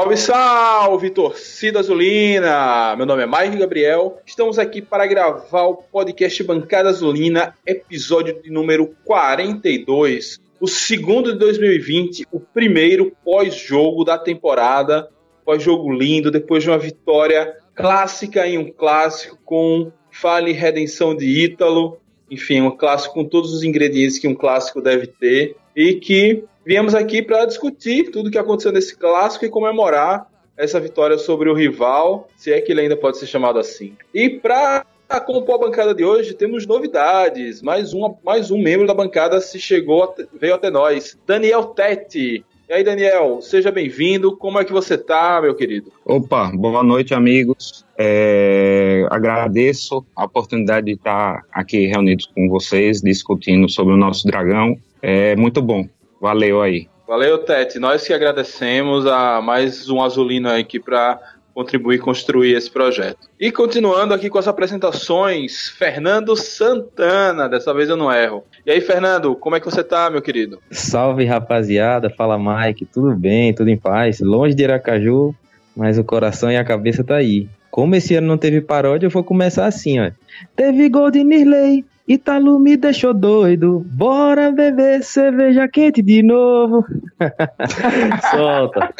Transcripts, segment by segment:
Salve, salve, torcida azulina! Meu nome é Mike Gabriel. Estamos aqui para gravar o podcast Bancada Azulina, episódio de número 42. O segundo de 2020, o primeiro pós-jogo da temporada. Pós-jogo lindo, depois de uma vitória clássica em um clássico com fale redenção de Ítalo. Enfim, um clássico com todos os ingredientes que um clássico deve ter. E que viemos aqui para discutir tudo o que aconteceu nesse clássico e comemorar essa vitória sobre o rival, se é que ele ainda pode ser chamado assim. E para compor a bancada de hoje, temos novidades. Mais, uma, mais um membro da bancada se chegou, veio até nós. Daniel Tete. E aí, Daniel, seja bem-vindo. Como é que você tá, meu querido? Opa, boa noite, amigos. É, agradeço a oportunidade de estar aqui reunidos com vocês, discutindo sobre o nosso dragão. É muito bom. Valeu aí. Valeu, Tete. Nós que agradecemos a mais um azulino aqui para contribuir e construir esse projeto. E continuando aqui com as apresentações, Fernando Santana, dessa vez eu não erro. E aí, Fernando, como é que você tá, meu querido? Salve, rapaziada. Fala, Mike. Tudo bem, tudo em paz. Longe de Aracaju, mas o coração e a cabeça tá aí. Como esse ano não teve paródia, eu vou começar assim, ó. Teve gol de Nirley, Italo me deixou doido. Bora beber cerveja quente de novo. Solta.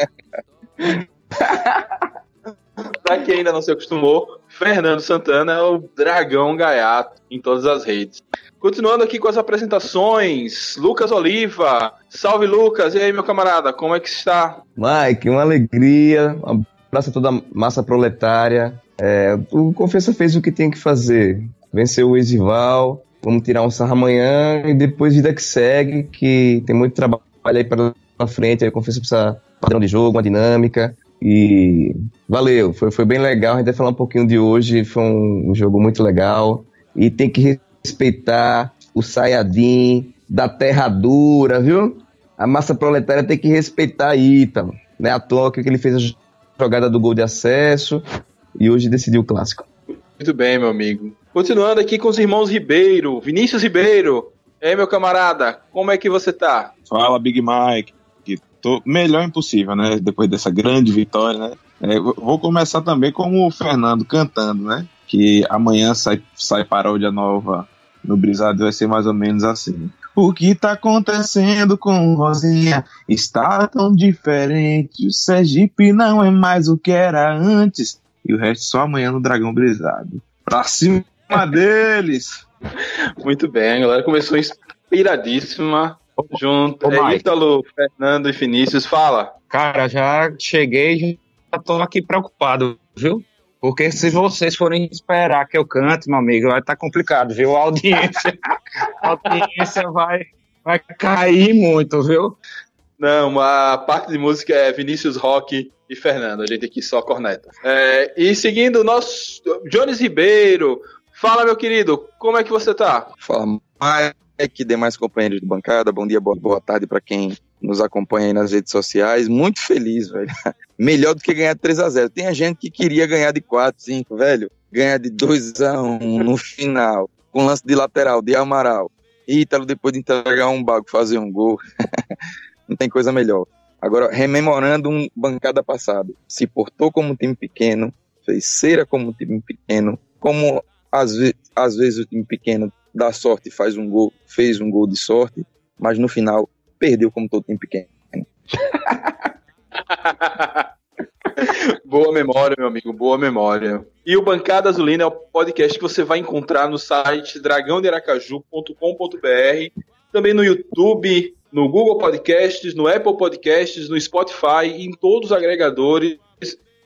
pra quem ainda não se acostumou, Fernando Santana é o dragão gaiato em todas as redes. Continuando aqui com as apresentações, Lucas Oliva. Salve, Lucas. E aí, meu camarada, como é que está? Mike, uma alegria. Um abraço a toda a massa proletária. É, o Confessa fez o que tem que fazer venceu o Exival. Vamos tirar um sarro amanhã e depois vida que segue, que tem muito trabalho aí para frente. Aí confesso precisa padrão de jogo, uma dinâmica. E valeu, foi, foi bem legal. A gente vai falar um pouquinho de hoje. Foi um, um jogo muito legal. E tem que respeitar o Sayadin da terra dura, viu? A massa proletária tem que respeitar Ítalo. Né? A toa que ele fez a jogada do gol de acesso e hoje decidiu o clássico. Muito bem, meu amigo. Continuando aqui com os irmãos Ribeiro. Vinícius Ribeiro. E aí, meu camarada, como é que você tá? Fala, Big Mike. Tô melhor impossível, né? Depois dessa grande vitória, né? É, vou começar também com o Fernando cantando, né? Que amanhã sai, sai paródia nova no Brisado vai ser mais ou menos assim. O que tá acontecendo com Rosinha está tão diferente. O Sergipe não é mais o que era antes. E o resto só amanhã no Dragão Brisado. Pra cima deles! Muito bem, a galera começou inspiradíssima. Junto. Ô, é Ítalo, Fernando e Vinícius, fala. Cara, já cheguei, já tô aqui preocupado, viu? Porque se vocês forem esperar que eu cante, meu amigo, vai estar tá complicado, viu? A audiência, a audiência vai, vai cair muito, viu? Não, a parte de música é Vinícius Rock e Fernando. A gente aqui só corneta. É, e seguindo o nosso Jones Ribeiro. Fala, meu querido, como é que você tá? Fala, Mike, demais companheiros de bancada. Bom dia, boa, boa tarde para quem nos acompanha aí nas redes sociais. Muito feliz, velho. Melhor do que ganhar 3 a 0 Tem a gente que queria ganhar de 4, 5, velho. Ganhar de 2 a 1 no final. Com lance de lateral, de Amaral. Ítalo, depois de entregar um bago, fazer um gol. não tem coisa melhor. Agora, rememorando um bancada passada, se portou como um time pequeno, fez cera como um time pequeno, como às, ve às vezes o time pequeno dá sorte faz um gol, fez um gol de sorte, mas no final perdeu como todo time pequeno. boa memória, meu amigo, boa memória. E o Bancada Azulina é o podcast que você vai encontrar no site dragãodearacaju.com.br, também no YouTube, no Google Podcasts, no Apple Podcasts, no Spotify em todos os agregadores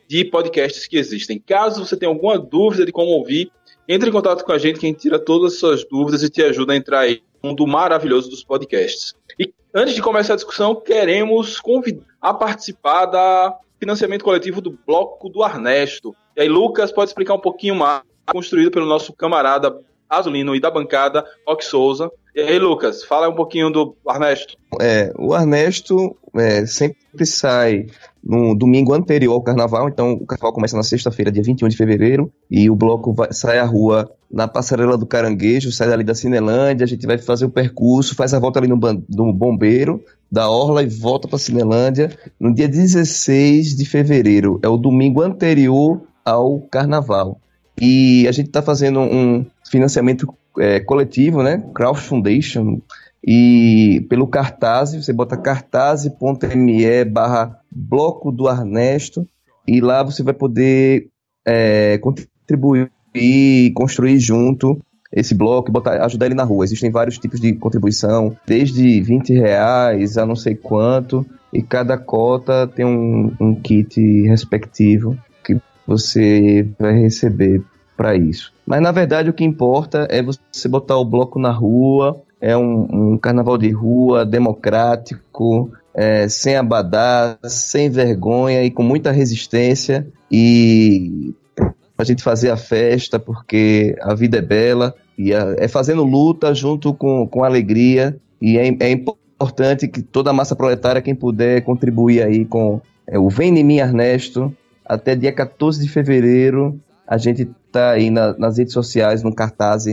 de podcasts que existem. Caso você tenha alguma dúvida de como ouvir, entre em contato com a gente que a gente tira todas as suas dúvidas e te ajuda a entrar aí no mundo maravilhoso dos podcasts. E antes de começar a discussão, queremos convidar a participar da financiamento coletivo do Bloco do Arnesto. E aí, Lucas, pode explicar um pouquinho mais, construído pelo nosso camarada Azulino e da bancada, Rock Souza. E aí, Lucas, fala um pouquinho do Ernesto. É, o Ernesto é, sempre sai no domingo anterior ao carnaval, então o carnaval começa na sexta-feira, dia 21 de fevereiro, e o bloco vai, sai à rua na passarela do Caranguejo, sai dali da Cinelândia, a gente vai fazer o percurso, faz a volta ali no, no Bombeiro, da Orla e volta para Cinelândia no dia 16 de fevereiro. É o domingo anterior ao carnaval. E a gente está fazendo um financiamento é, coletivo, né? Crowd Foundation. E pelo Cartaz, você bota cartaz.me barra bloco do Ernesto e lá você vai poder é, contribuir e construir junto esse bloco, botar, ajudar ele na rua. Existem vários tipos de contribuição, desde 20 reais a não sei quanto, e cada cota tem um, um kit respectivo que você vai receber para isso. Mas na verdade o que importa é você botar o bloco na rua, é um, um carnaval de rua democrático, é, sem abadá, sem vergonha e com muita resistência e a gente fazer a festa porque a vida é bela e a, é fazendo luta junto com, com alegria e é, é importante que toda a massa proletária, quem puder contribuir aí com é, o Vem em mim Ernesto, até dia 14 de fevereiro a gente tá aí na, nas redes sociais, no cartaz,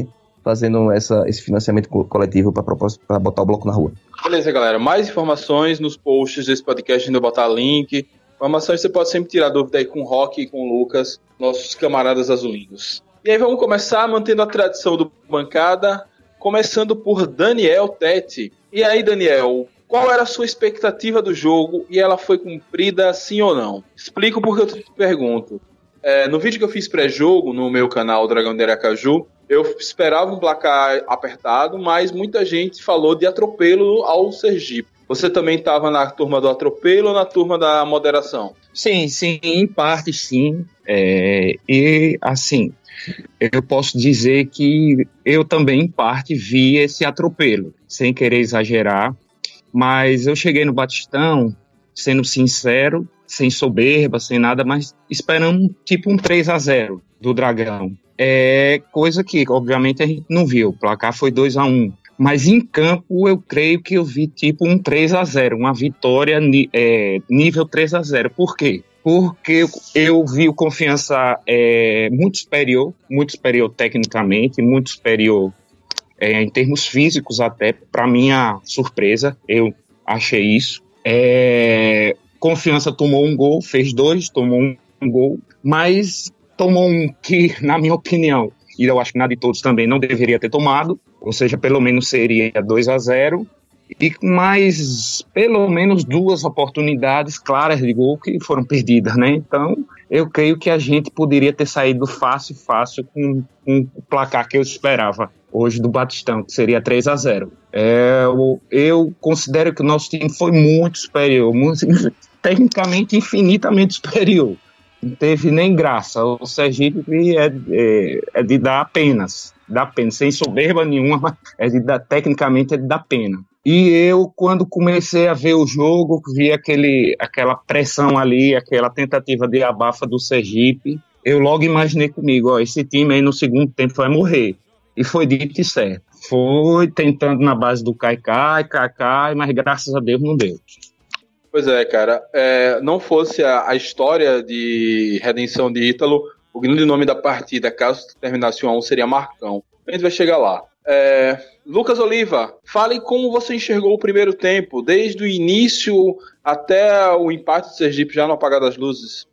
fazendo essa, esse financiamento coletivo para botar o bloco na rua. Beleza, galera. Mais informações nos posts desse podcast, ainda botar link. Informações você pode sempre tirar dúvida aí com o Rock e com o Lucas, nossos camaradas azulinos. E aí vamos começar mantendo a tradição do bancada, começando por Daniel Tete. E aí, Daniel, qual era a sua expectativa do jogo e ela foi cumprida sim ou não? Explico porque eu te pergunto. É, no vídeo que eu fiz pré-jogo no meu canal Dragão de Aracaju, eu esperava um placar apertado, mas muita gente falou de atropelo ao Sergipe. Você também estava na turma do atropelo ou na turma da moderação? Sim, sim, em parte sim. É, e assim, eu posso dizer que eu também, em parte, vi esse atropelo, sem querer exagerar. Mas eu cheguei no Batistão, sendo sincero, sem soberba, sem nada, mas esperando tipo um 3 a 0 do Dragão. É coisa que, obviamente, a gente não viu. O placar foi 2 a 1 mas em campo eu creio que eu vi tipo um 3 a 0 uma vitória é, nível 3 a 0 Por quê? Porque eu vi o Confiança é, muito superior, muito superior tecnicamente, muito superior é, em termos físicos até, para minha surpresa, eu achei isso. É, Confiança tomou um gol, fez dois, tomou um, gol, mas tomou um que, na minha opinião, e eu acho que nada de todos também não deveria ter tomado, ou seja, pelo menos seria 2 a 0 e mais pelo menos duas oportunidades claras de gol que foram perdidas, né? Então, eu creio que a gente poderia ter saído fácil, fácil com, com o placar que eu esperava hoje do Batistão, que seria 3 a 0 é, eu, eu considero que o nosso time foi muito superior, muito, tecnicamente infinitamente superior. Não teve nem graça. O Sergipe é, é, é de dar apenas, dá pena, sem soberba nenhuma, é de dar, tecnicamente é de dar pena. E eu, quando comecei a ver o jogo, vi aquele, aquela pressão ali, aquela tentativa de abafa do Sergipe, eu logo imaginei comigo, ó, esse time aí no segundo tempo vai morrer. E foi dito e certo. Foi tentando na base do Caicai, mas graças a Deus não deu. Pois é, cara. É, não fosse a, a, história de redenção de Ítalo, o grande nome da partida, caso terminasse 1 a 1 seria Marcão. A gente vai chegar lá. É, Lucas Oliva, fale como você enxergou o primeiro tempo, desde o início até o empate do Sergipe já no apagar das luzes.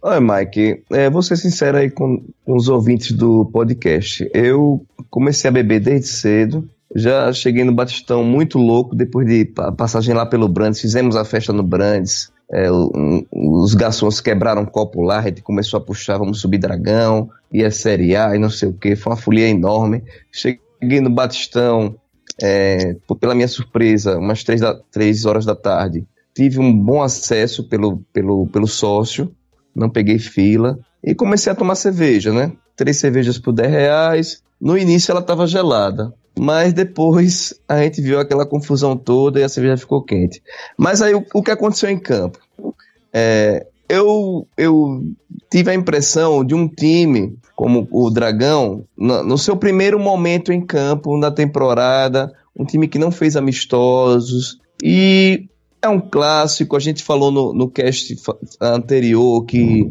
Oi, Mike, é, vou ser sincero aí com, com os ouvintes do podcast. Eu comecei a beber desde cedo, já cheguei no Batistão muito louco depois de passagem lá pelo Brandes. Fizemos a festa no Brandes. É, um, os garçons quebraram um copo lá, a gente começou a puxar, vamos subir dragão, e a Série A e não sei o que. Foi uma folia enorme. Cheguei no Batistão, é, pela minha surpresa, umas três, da, três horas da tarde. Tive um bom acesso pelo, pelo, pelo sócio, não peguei fila. E comecei a tomar cerveja, né? Três cervejas por 10 reais. No início ela estava gelada. Mas depois a gente viu aquela confusão toda e a cerveja ficou quente. Mas aí o, o que aconteceu em campo? É, eu, eu tive a impressão de um time como o Dragão, no, no, seu primeiro momento em campo na temporada, um time que não fez amistosos e é um clássico. A gente falou no, no cast anterior que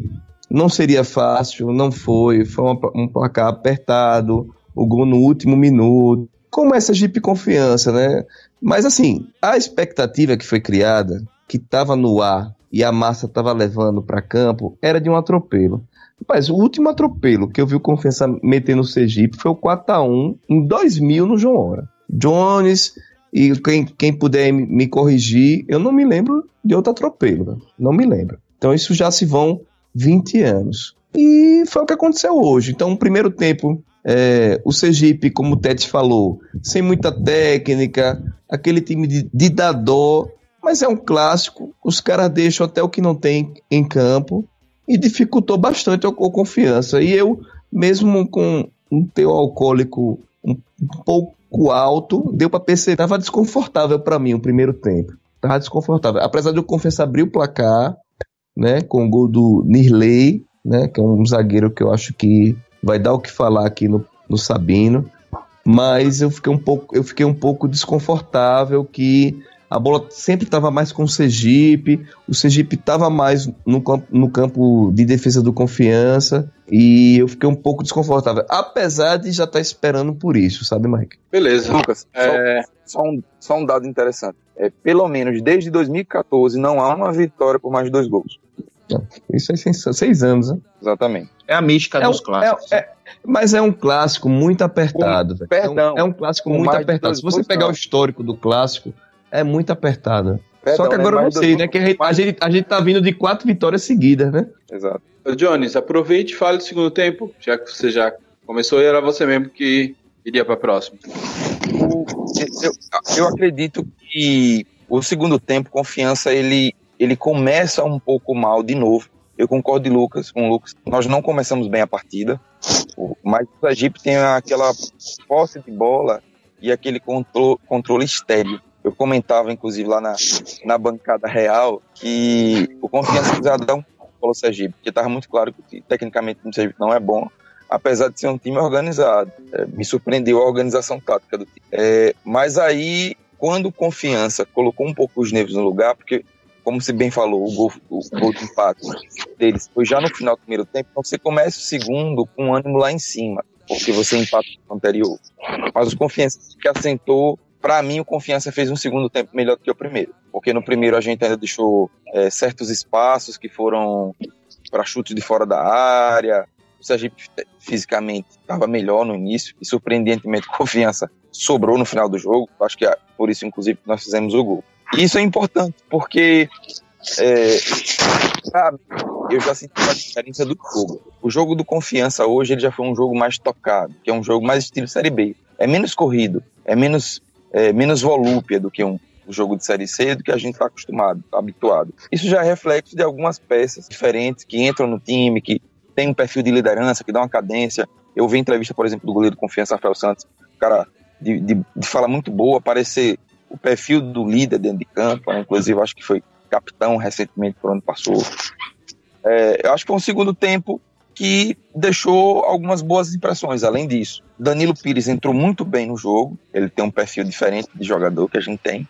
não seria fácil, não foi, foi um, um placar apertado, o gol no último minuto como essa Jeep Confiança, né? Mas assim, a expectativa que foi criada, que estava no ar e a massa estava levando para campo, era de um atropelo. Rapaz, o último atropelo que eu vi o Confiança meter no Sergipe foi o 4x1 em 2000 no João Hora. Jones, e quem, quem puder me corrigir, eu não me lembro de outro atropelo. Né? Não me lembro. Então isso já se vão 20 anos. E foi o que aconteceu hoje. Então, no primeiro tempo, é, o Sergipe, como o Tete falou, sem muita técnica, aquele time de, de dadó, mas é um clássico. Os caras deixam até o que não tem em campo e dificultou bastante a, a confiança. E eu, mesmo com um teu alcoólico um, um pouco alto, deu para perceber, tava desconfortável para mim o primeiro tempo. Tava desconfortável. Apesar de eu confessar abrir o placar, né, com o gol do Nirley, né, que é um zagueiro que eu acho que vai dar o que falar aqui no, no Sabino, mas eu fiquei um pouco, eu fiquei um pouco desconfortável que a bola sempre estava mais com o Sergipe, o Sergipe estava mais no campo, no campo de defesa do confiança e eu fiquei um pouco desconfortável, apesar de já estar tá esperando por isso, sabe, Mike? Beleza. Lucas, é... só, só, um, só um dado interessante. É, pelo menos desde 2014 não há uma vitória por mais de dois gols. Isso é seis anos, né? Exatamente. É a mística é dos clássicos. É, é, mas é um clássico muito apertado. Com, perdão. É um, é um clássico muito apertado. Se você pegar o histórico do clássico, é muito apertado. Perdão, Só que agora né? eu não sei, né? Que a gente, a, gente, a gente tá vindo de quatro vitórias seguidas, né? Exato. Jones, aproveite e fale do segundo tempo, já que você já começou e era você mesmo que iria para próximo. Eu, eu acredito que o segundo tempo, confiança, ele, ele começa um pouco mal de novo. Eu concordo de Lucas, com o Lucas. Nós não começamos bem a partida, mas o Egito tem aquela posse de bola e aquele controle, controle estéreo. Eu comentava, inclusive, lá na, na bancada real, que o Confiança precisava dar um pelo Sergipe, porque estava muito claro que tecnicamente o Sergipe não é bom, apesar de ser um time organizado. É, me surpreendeu a organização tática do time. É, mas aí, quando Confiança colocou um pouco os nervos no lugar, porque, como você bem falou, o gol, o gol de empate deles foi já no final do primeiro tempo, então você começa o segundo com o ânimo lá em cima, porque você empata no anterior. Mas o Confiança que assentou para mim, o Confiança fez um segundo tempo melhor do que o primeiro, porque no primeiro a gente ainda deixou é, certos espaços que foram para chutes de fora da área. O Sergipe fisicamente estava melhor no início e surpreendentemente Confiança sobrou no final do jogo. Acho que é por isso, inclusive, que nós fizemos o gol. Isso é importante, porque é, sabe, eu já senti a diferença do jogo. O jogo do Confiança hoje ele já foi um jogo mais tocado, que é um jogo mais estilo Série B. É menos corrido, é menos é, menos volúpia do que um jogo de Série C do que a gente está acostumado, habituado. Isso já é reflexo de algumas peças diferentes que entram no time, que tem um perfil de liderança, que dá uma cadência. Eu vi entrevista, por exemplo, do goleiro de confiança, Rafael Santos, cara de, de, de fala muito boa, parecer o perfil do líder dentro de campo, né? inclusive acho que foi capitão recentemente por onde passou. É, eu acho que foi um segundo tempo que deixou algumas boas impressões. Além disso, Danilo Pires entrou muito bem no jogo. Ele tem um perfil diferente de jogador que a gente tem.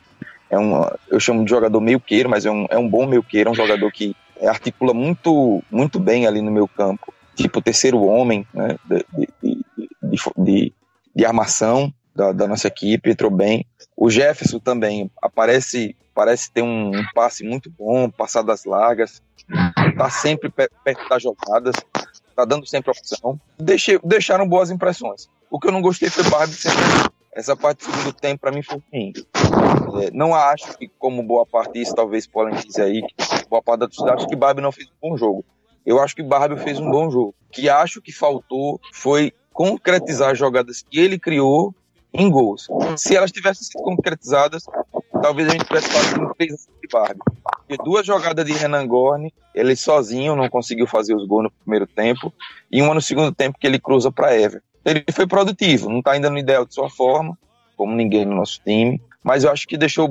É um, eu chamo de jogador meio queiro, mas é um, é um bom meio queiro, é um jogador que articula muito, muito bem ali no meu campo. Tipo, terceiro homem né, de, de, de, de armação da, da, nossa equipe, entrou bem. O Jefferson também aparece, parece ter um, um passe muito bom, passadas largas, está sempre perto das jogadas tá dando sempre opção. Deixei, deixaram boas impressões. O que eu não gostei foi Barbie sempre. Essa parte do segundo tempo, para mim, foi ruim. É, não acho que, como boa parte disso, talvez podem dizer aí, boa parte da torcida acho que Barbie não fez um bom jogo. Eu acho que Barbie fez um bom jogo. O que acho que faltou foi concretizar as jogadas que ele criou em gols. Se elas tivessem sido concretizadas, talvez a gente tivesse falado três de Barbie. Porque duas jogadas de Renan Gorne, ele sozinho não conseguiu fazer os gols no primeiro tempo, e uma no segundo tempo que ele cruza para Ever. Ele foi produtivo, não está ainda no ideal de sua forma, como ninguém no nosso time, mas eu acho que deixou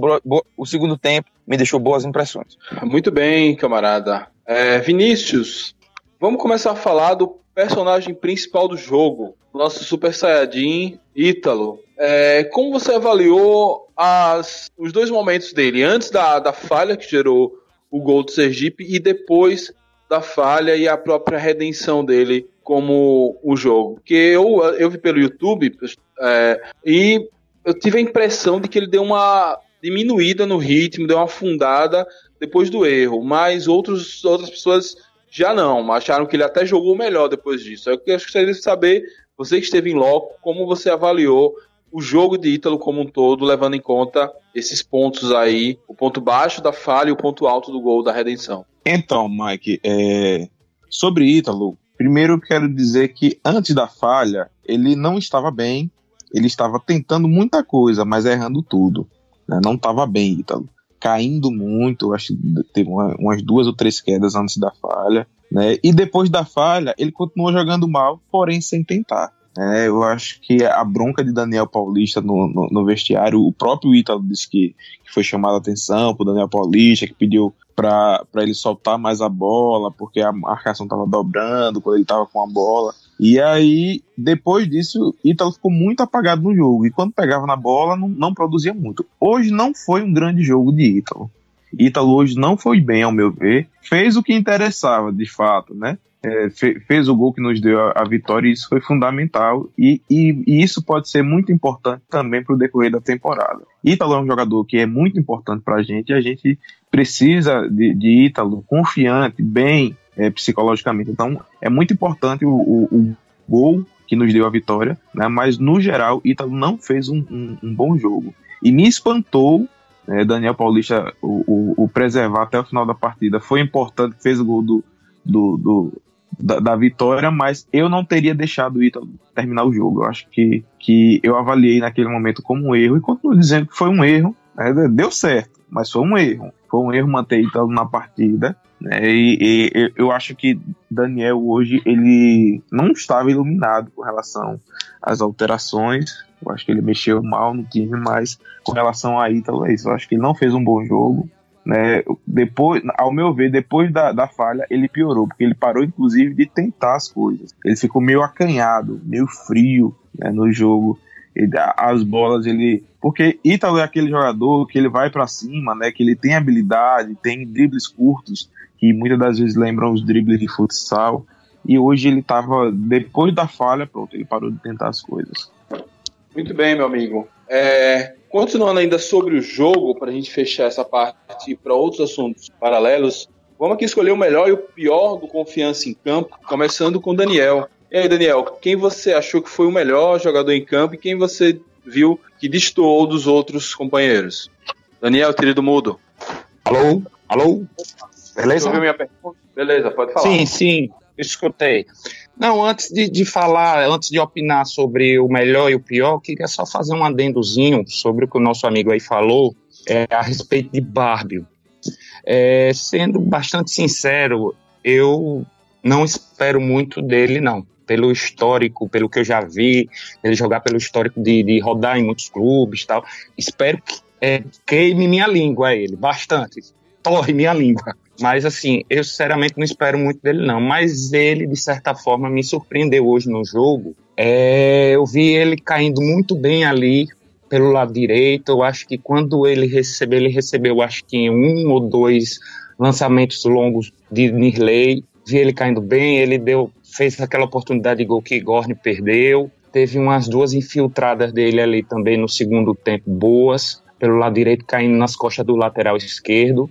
o segundo tempo me deixou boas impressões. Muito bem, camarada. É, Vinícius, vamos começar a falar do personagem principal do jogo, nosso Super Saiyajin Ítalo. É, como você avaliou as, os dois momentos dele, antes da, da falha que gerou o gol do Sergipe e depois da falha e a própria redenção dele como o jogo? Porque eu, eu vi pelo YouTube é, e eu tive a impressão de que ele deu uma diminuída no ritmo, deu uma afundada depois do erro, mas outros, outras pessoas já não, acharam que ele até jogou melhor depois disso. Eu gostaria de saber, você que esteve em loco, como você avaliou o jogo de Ítalo como um todo, levando em conta esses pontos aí, o ponto baixo da falha e o ponto alto do gol da redenção. Então, Mike, é... sobre Ítalo, primeiro eu quero dizer que antes da falha, ele não estava bem, ele estava tentando muita coisa, mas errando tudo. Né? Não estava bem, Ítalo. Caindo muito, acho que teve uma, umas duas ou três quedas antes da falha. Né? E depois da falha, ele continuou jogando mal, porém sem tentar. É, eu acho que a bronca de Daniel Paulista no, no, no vestiário, o próprio Ítalo disse que, que foi chamado a atenção por Daniel Paulista, que pediu para ele soltar mais a bola, porque a marcação estava dobrando quando ele estava com a bola. E aí, depois disso, Ítalo ficou muito apagado no jogo. E quando pegava na bola, não, não produzia muito. Hoje não foi um grande jogo de Ítalo. Ítalo hoje não foi bem, ao meu ver. Fez o que interessava, de fato, né? É, fe, fez o gol que nos deu a, a vitória e isso foi fundamental. E, e, e isso pode ser muito importante também para o decorrer da temporada. Ítalo é um jogador que é muito importante para a gente e a gente precisa de, de Ítalo confiante, bem é, psicologicamente. Então é muito importante o, o, o, gol que nos deu a vitória, né? mas no geral Ítalo não fez um, um, um bom jogo. E me espantou é, Daniel Paulista, o, o, o, preservar até o final da partida foi importante, fez o gol do, do, do da, da, vitória, mas eu não teria deixado o Ítalo terminar o jogo. Eu acho que, que eu avaliei naquele momento como um erro e continuo dizendo que foi um erro. Né? Deu certo, mas foi um erro. Foi um erro manter Ítalo na partida. Né? E, e, eu acho que Daniel hoje ele não estava iluminado com relação às alterações. Eu acho que ele mexeu mal no time, mas com relação a Ítalo, é isso. Eu acho que ele não fez um bom jogo. Né? Depois, ao meu ver, depois da, da falha, ele piorou, porque ele parou, inclusive, de tentar as coisas. Ele ficou meio acanhado, meio frio né, no jogo. As bolas, ele. Porque Ítalo é aquele jogador que ele vai para cima, né? Que ele tem habilidade, tem dribles curtos, que muitas das vezes lembram os dribles de futsal. E hoje ele tava, depois da falha, pronto, ele parou de tentar as coisas. Muito bem, meu amigo. É, continuando ainda sobre o jogo, para a gente fechar essa parte para outros assuntos paralelos, vamos aqui escolher o melhor e o pior do Confiança em Campo, começando com Daniel. E aí, Daniel, quem você achou que foi o melhor jogador em campo e quem você viu que destoou dos outros companheiros? Daniel, querido mudo. Alô? Alô? Beleza? Você ouviu minha pergunta? Beleza, pode falar. Sim, sim, escutei. Não, antes de, de falar, antes de opinar sobre o melhor e o pior, queria só fazer um adendozinho sobre o que o nosso amigo aí falou é, a respeito de Barbie. É, sendo bastante sincero, eu não espero muito dele, não. Pelo histórico, pelo que eu já vi, ele jogar pelo histórico de, de rodar em muitos clubes tal. Espero que é, queime minha língua ele, bastante. Torre minha língua. Mas assim, eu sinceramente não espero muito dele, não. Mas ele, de certa forma, me surpreendeu hoje no jogo. É, eu vi ele caindo muito bem ali pelo lado direito. Eu acho que quando ele recebeu, ele recebeu acho que um ou dois lançamentos longos de Nirley. Vi ele caindo bem, ele deu, fez aquela oportunidade de gol que Gorne perdeu. Teve umas duas infiltradas dele ali também no segundo tempo boas, pelo lado direito caindo nas costas do lateral esquerdo.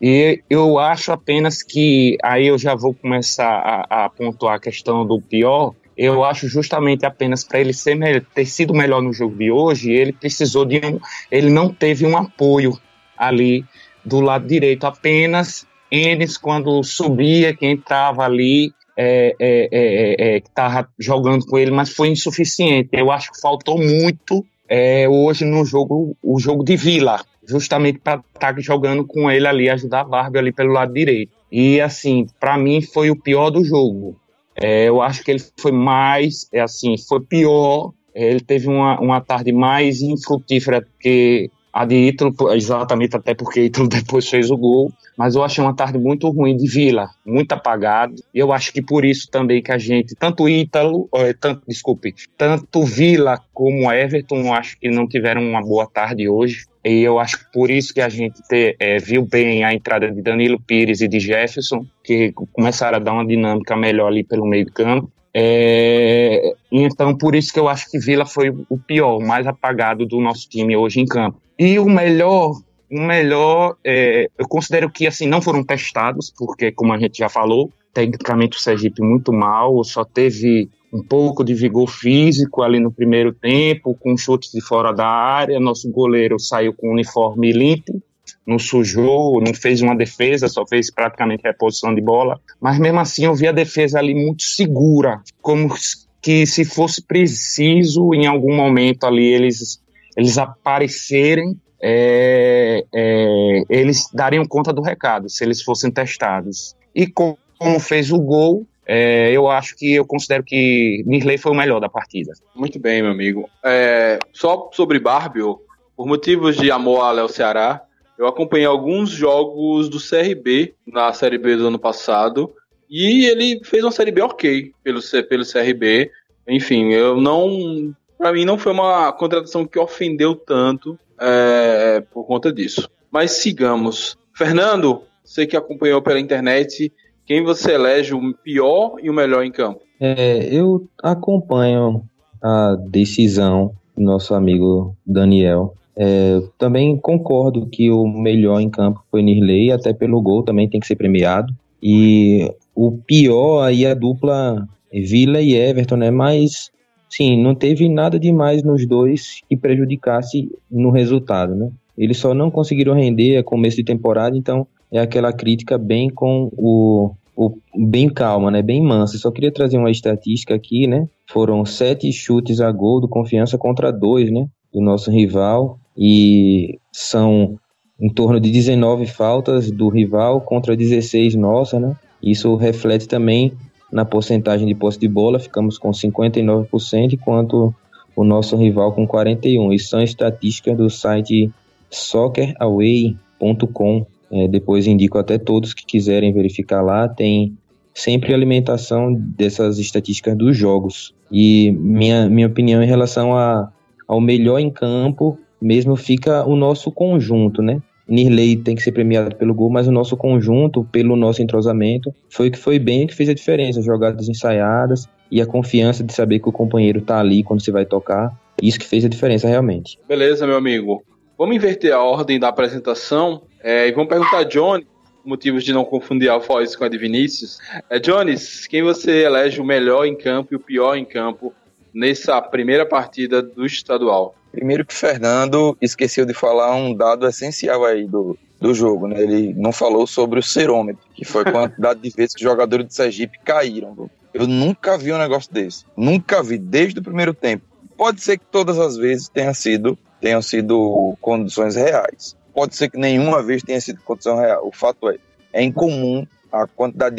E eu acho apenas que aí eu já vou começar a, a pontuar a questão do pior. Eu acho justamente apenas para ele ser ter sido melhor no jogo de hoje, ele precisou de um, ele não teve um apoio ali do lado direito, apenas Enes quando subia, quem estava ali é, é, é, é, que estava jogando com ele, mas foi insuficiente. Eu acho que faltou muito é, hoje no jogo, o jogo de Vila justamente para estar tá jogando com ele ali, ajudar a Barbie ali pelo lado direito. E assim, para mim foi o pior do jogo. É, eu acho que ele foi mais, é assim, foi pior. É, ele teve uma, uma tarde mais infrutífera que a de Ítalo, exatamente até porque Ítalo depois fez o gol. Mas eu achei uma tarde muito ruim de Vila, muito apagado. E eu acho que por isso também que a gente, tanto Ítalo, tanto, desculpe, tanto Vila como Everton, acho que não tiveram uma boa tarde hoje. E eu acho que por isso que a gente te, é, viu bem a entrada de Danilo Pires e de Jefferson, que começaram a dar uma dinâmica melhor ali pelo meio de campo. É, então, por isso que eu acho que Vila foi o pior, o mais apagado do nosso time hoje em campo. E o melhor, o melhor, é, eu considero que assim não foram testados, porque como a gente já falou, tecnicamente o Sergipe muito mal, só teve um pouco de vigor físico ali no primeiro tempo, com chutes de fora da área. Nosso goleiro saiu com uniforme limpo, não sujou, não fez uma defesa, só fez praticamente reposição de bola. Mas mesmo assim eu vi a defesa ali muito segura, como que se fosse preciso em algum momento ali eles, eles aparecerem, é, é, eles dariam conta do recado, se eles fossem testados. E como fez o gol, é, eu acho que eu considero que Mirley foi o melhor da partida. Muito bem, meu amigo. É, só sobre Barbio, por motivos de amor ao Ceará, eu acompanhei alguns jogos do CRB na Série B do ano passado e ele fez uma Série B ok pelo, pelo CRB. Enfim, eu não. Pra mim não foi uma contratação que ofendeu tanto é, por conta disso. Mas sigamos. Fernando, você que acompanhou pela internet, quem você elege o pior e o melhor em campo? É, eu acompanho a decisão do nosso amigo Daniel. É, também concordo que o melhor em campo foi Nirley, até pelo gol também tem que ser premiado. E o pior aí é a dupla Vila e Everton, né? Mas, sim, não teve nada demais nos dois que prejudicasse no resultado, né? Eles só não conseguiram render a começo de temporada, então é aquela crítica bem com o, o bem calma, né? Bem mansa. Só queria trazer uma estatística aqui, né? Foram sete chutes a gol do Confiança contra dois, né? Do nosso rival e são em torno de 19 faltas do rival contra 16 nossa, né? Isso reflete também na porcentagem de posse de bola, ficamos com 59%, enquanto o nosso rival com 41%. Isso são estatísticas do site socceraway.com. É, depois indico até todos que quiserem verificar lá, tem sempre alimentação dessas estatísticas dos jogos. E minha, minha opinião em relação a, ao melhor em campo mesmo fica o nosso conjunto, né? Nirley tem que ser premiado pelo gol, mas o nosso conjunto, pelo nosso entrosamento, foi o que foi bem que fez a diferença. Jogadas ensaiadas e a confiança de saber que o companheiro tá ali quando você vai tocar. Isso que fez a diferença realmente. Beleza, meu amigo. Vamos inverter a ordem da apresentação é, e vamos perguntar a Johnny, motivos de não confundir a voz com a de Vinícius. É, Jones, quem você elege o melhor em campo e o pior em campo nessa primeira partida do estadual? Primeiro que o Fernando esqueceu de falar um dado essencial aí do, do jogo, né? Ele não falou sobre o serômetro, que foi a quantidade de vezes que os jogadores do Sergipe caíram. Eu nunca vi um negócio desse. Nunca vi, desde o primeiro tempo. Pode ser que todas as vezes tenha sido, tenham sido condições reais. Pode ser que nenhuma vez tenha sido condição real. O fato é, é incomum a quantidade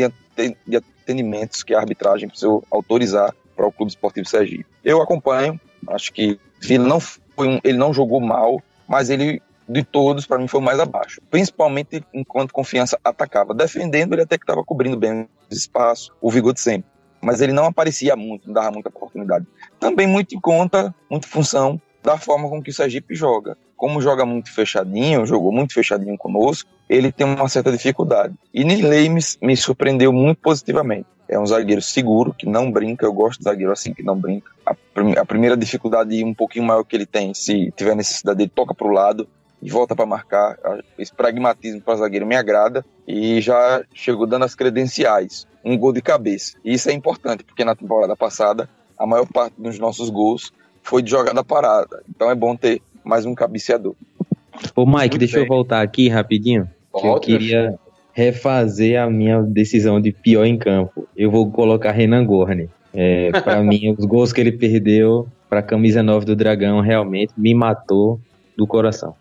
de atendimentos que a arbitragem precisou autorizar para o Clube Esportivo Sergipe. Eu acompanho, acho que não, foi um, ele não jogou mal, mas ele, de todos, para mim, foi o mais abaixo. Principalmente enquanto confiança atacava. Defendendo, ele até que estava cobrindo bem o espaço, o vigor de sempre. Mas ele não aparecia muito, não dava muita oportunidade. Também muito em conta, muito função da forma com que o Sergipe joga. Como joga muito fechadinho, jogou muito fechadinho conosco, ele tem uma certa dificuldade. E Nilei me, me surpreendeu muito positivamente. É um zagueiro seguro, que não brinca. Eu gosto de zagueiro assim, que não brinca. A, prim a primeira dificuldade um pouquinho maior que ele tem, se tiver necessidade, ele toca para o lado e volta para marcar. Esse pragmatismo para zagueiro me agrada e já chegou dando as credenciais. Um gol de cabeça. E isso é importante, porque na temporada passada, a maior parte dos nossos gols foi de jogada parada. Então é bom ter mais um cabeceador. Ô Mike, Muito deixa bem. eu voltar aqui rapidinho. Que eu queria refazer a minha decisão de pior em campo. Eu vou colocar Renan Gorne. É, para mim, os gols que ele perdeu para a camisa 9 do Dragão realmente me matou do coração.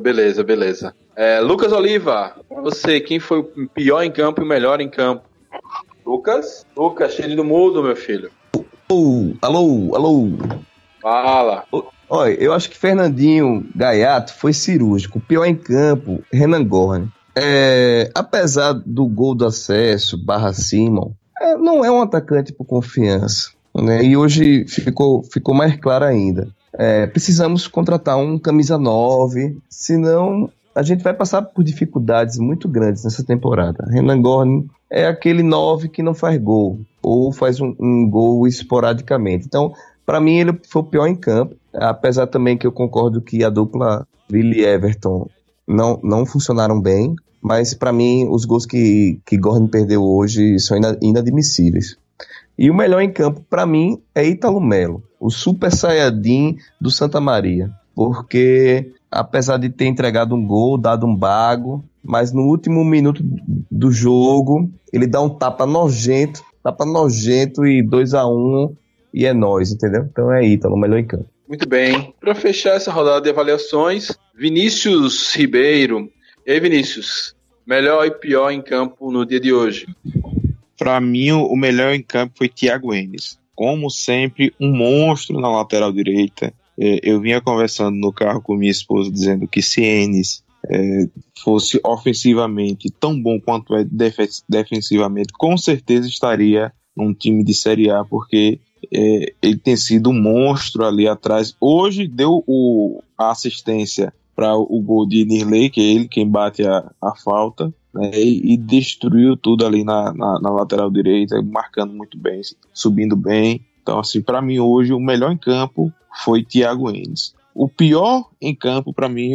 Beleza, beleza. É, Lucas Oliva, você, quem foi o pior em campo e o melhor em campo? Lucas? Lucas, cheio do mudo, meu filho. Alô, alô, alô. Fala. Olha, eu acho que Fernandinho Gaiato foi cirúrgico. Pior em campo, Renan Gorne. É, apesar do gol do acesso, barra Simon, é, não é um atacante por confiança. Né? E hoje ficou, ficou mais claro ainda. É, precisamos contratar um camisa 9, senão a gente vai passar por dificuldades muito grandes nessa temporada. Renan Gorn é aquele 9 que não faz gol, ou faz um, um gol esporadicamente. Então, para mim, ele foi o pior em campo, apesar também que eu concordo que a dupla Billy e Everton não, não funcionaram bem, mas para mim, os gols que, que Gordon perdeu hoje são inadmissíveis. E o melhor em campo, para mim, é Ítalo Melo, o super saiyajin do Santa Maria. Porque, apesar de ter entregado um gol, dado um bago, mas no último minuto do jogo, ele dá um tapa nojento, tapa nojento e 2 a 1 um, e é nós, entendeu? Então é Ítalo, melhor em campo. Muito bem. Para fechar essa rodada de avaliações, Vinícius Ribeiro. E aí, Vinícius? Melhor e pior em campo no dia de hoje? Para mim, o melhor em campo foi Thiago Enes. Como sempre, um monstro na lateral direita. É, eu vinha conversando no carro com minha esposa dizendo que se Enes é, fosse ofensivamente tão bom quanto é defensivamente, com certeza estaria num time de Série A, porque é, ele tem sido um monstro ali atrás. Hoje deu o, a assistência para o gol de Nirley, que é ele quem bate a, a falta né, e, e, destruiu tudo ali na, na, na, lateral direita, marcando muito bem, subindo bem. Então, assim, para mim hoje o melhor em campo foi Thiago Enes. O pior em campo, para mim,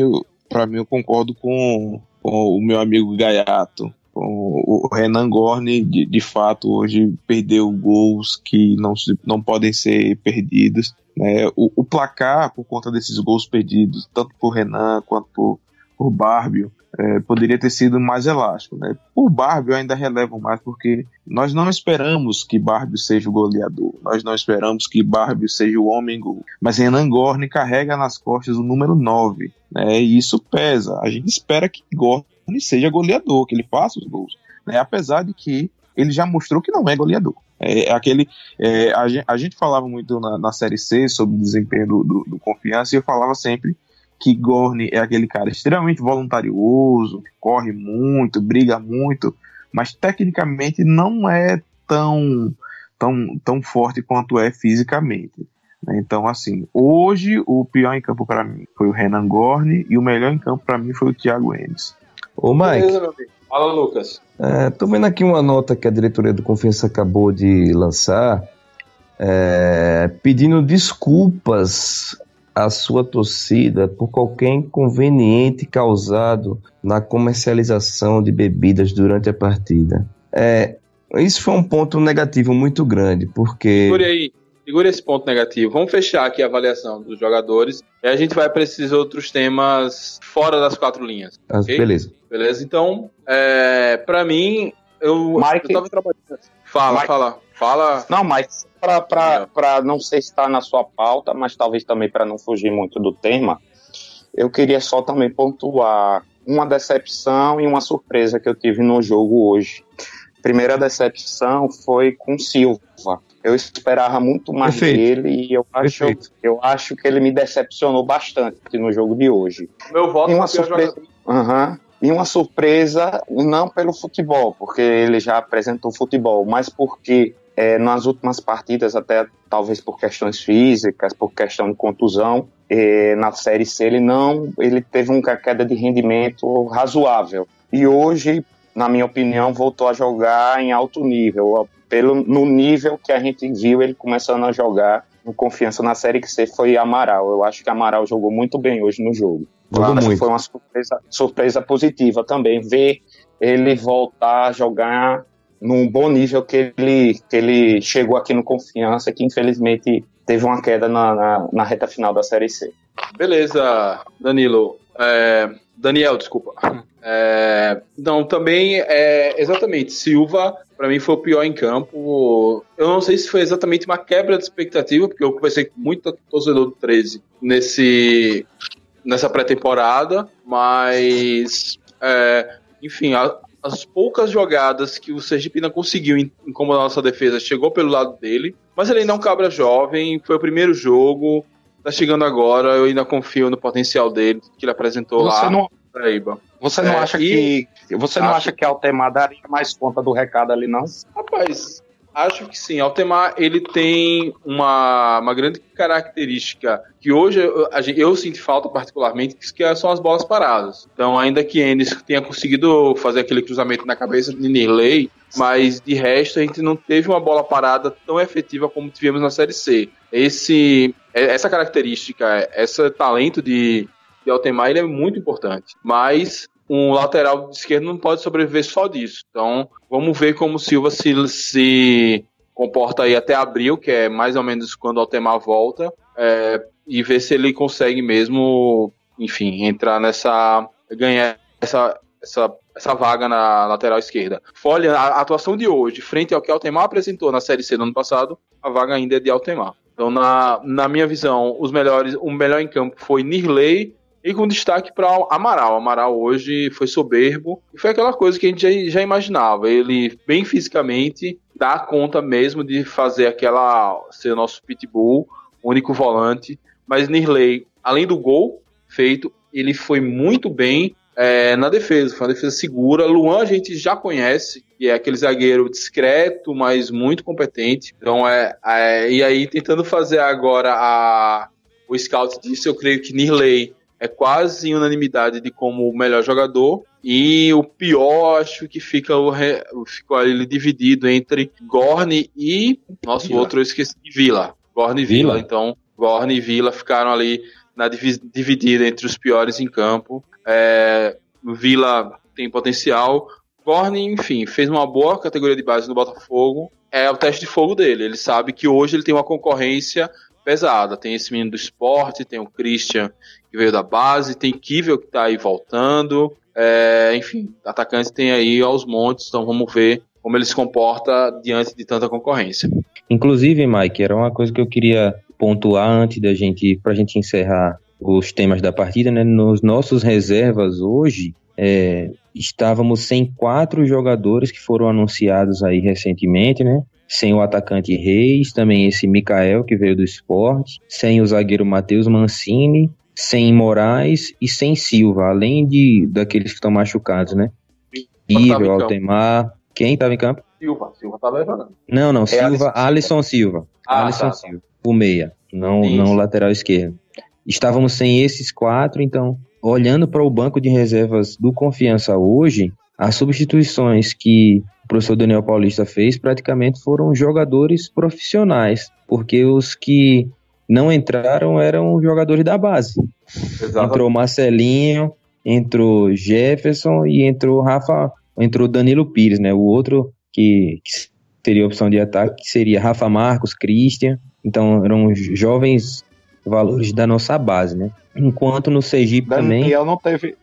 para mim eu concordo com, com, o meu amigo Gaiato. O, o Renan Gorni, de, de, fato, hoje perdeu gols que não, não podem ser perdidos. Né? O, o placar, por conta desses gols perdidos, tanto por Renan quanto por, por Barbio, é, poderia ter sido mais elástico. Né? Por Barbie eu ainda relevo mais, porque nós não esperamos que Barbie seja o goleador, nós não esperamos que Barbie seja o homem gol, mas Renan Gorne carrega nas costas o número 9, né? e isso pesa. A gente espera que Gorne seja goleador, que ele faça os gols, né? apesar de que ele já mostrou que não é goleador. É, é aquele, é, a, gente, a, gente, falava muito na, na Série C sobre o desempenho do, do, do Confiança e eu falava sempre que Gorne é aquele cara extremamente voluntarioso, corre muito, briga muito, mas tecnicamente não é tão, tão, tão forte quanto é fisicamente. Né? Então, assim, hoje o pior em campo para mim foi o Renan Gorne e o melhor em campo para mim foi o Thiago Enes. Ô, Mike. Beleza, Fala, Lucas. É, tô vendo aqui uma nota que a diretoria do Confiança acabou de lançar, é, pedindo desculpas a sua torcida por qualquer inconveniente causado na comercialização de bebidas durante a partida. É, isso foi um ponto negativo muito grande, porque. Segure aí, segure esse ponto negativo. Vamos fechar aqui a avaliação dos jogadores e a gente vai para esses outros temas fora das quatro linhas. Ah, okay? Beleza. Beleza, então, é, para mim, eu, Mike, eu tava trabalhando. Fala, Mike, fala. Fala. Não, mas para não sei se está na sua pauta, mas talvez também para não fugir muito do tema, eu queria só também pontuar uma decepção e uma surpresa que eu tive no jogo hoje. Primeira decepção foi com Silva. Eu esperava muito mais Perfeito. dele e eu acho, eu acho que ele me decepcionou bastante no jogo de hoje. Meu voto e uma surpresa. Uhum. E uma surpresa, não pelo futebol, porque ele já apresentou futebol, mas porque é, nas últimas partidas, até talvez por questões físicas, por questão de contusão, é, na Série C ele não, ele teve uma queda de rendimento razoável. E hoje, na minha opinião, voltou a jogar em alto nível, pelo no nível que a gente viu ele começando a jogar com confiança na Série C foi Amaral. Eu acho que Amaral jogou muito bem hoje no jogo. Jogou muito. Foi uma surpresa, surpresa positiva também ver ele voltar a jogar num bom nível que ele, que ele chegou aqui no Confiança, que infelizmente teve uma queda na, na, na reta final da Série C. Beleza, Danilo. É, Daniel, desculpa. É, não, também é exatamente. Silva, para mim, foi o pior em campo. Eu não sei se foi exatamente uma quebra de expectativa, porque eu conversei com muito torcedor do 13 nesse, nessa pré-temporada, mas é, enfim, a, as poucas jogadas que o Sergipe não conseguiu incomodar nossa defesa chegou pelo lado dele, mas ele um cabra jovem, foi o primeiro jogo, tá chegando agora, eu ainda confio no potencial dele, que ele apresentou você lá. Não, Paraíba. Você não é, acha que você não acha que a Altemar daria mais conta do recado ali não? Rapaz, Acho que sim. Altemar, ele tem uma, uma grande característica que hoje eu, eu sinto falta particularmente, que são as bolas paradas. Então, ainda que Enes tenha conseguido fazer aquele cruzamento na cabeça de Nirley, mas de resto a gente não teve uma bola parada tão efetiva como tivemos na Série C. Esse, essa característica, esse talento de, de Altemar, ele é muito importante. Mas um lateral esquerdo não pode sobreviver só disso. Então, vamos ver como o Silva se, se comporta aí até abril, que é mais ou menos quando o Altemar volta, é, e ver se ele consegue mesmo, enfim, entrar nessa. ganhar essa, essa, essa vaga na lateral esquerda. Folha, a atuação de hoje, frente ao que o Altemar apresentou na Série C do ano passado, a vaga ainda é de Altemar. Então, na, na minha visão, os melhores, o melhor em campo foi Nirley, e com destaque para Amaral. Amaral hoje foi soberbo e foi aquela coisa que a gente já, já imaginava. Ele, bem fisicamente, dá conta mesmo de fazer aquela. ser nosso pitbull, único volante. Mas Nirley, além do gol feito, ele foi muito bem é, na defesa. Foi uma defesa segura. Luan a gente já conhece, e é aquele zagueiro discreto, mas muito competente. Então é, é e aí tentando fazer agora a o scout disso, eu creio que Nirley é quase unanimidade de como o melhor jogador. E o pior, acho que fica o ficou ali dividido entre Gorne e. Nosso Vila. outro eu esqueci. Vila. Gorne e Vila. Vila. Então, Gorne e Vila ficaram ali na dividida entre os piores em campo. É, Vila tem potencial. Gorne, enfim, fez uma boa categoria de base no Botafogo. É o teste de fogo dele. Ele sabe que hoje ele tem uma concorrência pesada. Tem esse menino do esporte, tem o Christian que veio da base, tem Kivel que tá aí voltando. É, enfim, atacante tem aí aos montes, então vamos ver como ele se comporta diante de tanta concorrência. Inclusive, Mike, era uma coisa que eu queria pontuar antes da gente, pra gente encerrar os temas da partida, né? Nos nossos reservas hoje, é, estávamos sem quatro jogadores que foram anunciados aí recentemente, né? Sem o atacante Reis, também esse Mikael que veio do esporte, sem o zagueiro Matheus Mancini, sem Moraes e sem Silva, além de daqueles que estão machucados, né? Ivo, Altemar. Quem estava em campo? Silva, Silva estava jogando. Não, não, é Silva, Alisson Silva. Ah, Alisson tá, tá. Silva, o meia, não, não o lateral esquerdo. Estávamos sem esses quatro, então, olhando para o banco de reservas do Confiança hoje, as substituições que professor Daniel Paulista fez praticamente foram jogadores profissionais, porque os que não entraram eram jogadores da base. Exatamente. Entrou Marcelinho, entrou Jefferson e entrou Rafa, entrou Danilo Pires, né? O outro que, que teria opção de ataque seria Rafa Marcos, Christian. Então eram jovens valores da nossa base, né? Enquanto no Sergipe Daniel também. não teve.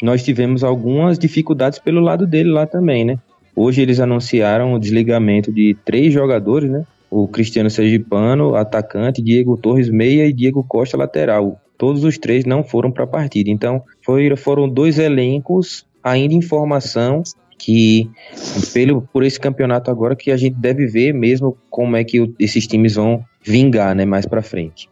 Nós tivemos algumas dificuldades pelo lado dele lá também, né? Hoje eles anunciaram o desligamento de três jogadores, né? O Cristiano Sergipano, atacante, Diego Torres, meia e Diego Costa, lateral. Todos os três não foram para a partida. Então, foi, foram dois elencos ainda em formação que, pelo, por esse campeonato agora, que a gente deve ver mesmo como é que o, esses times vão vingar né, mais para frente.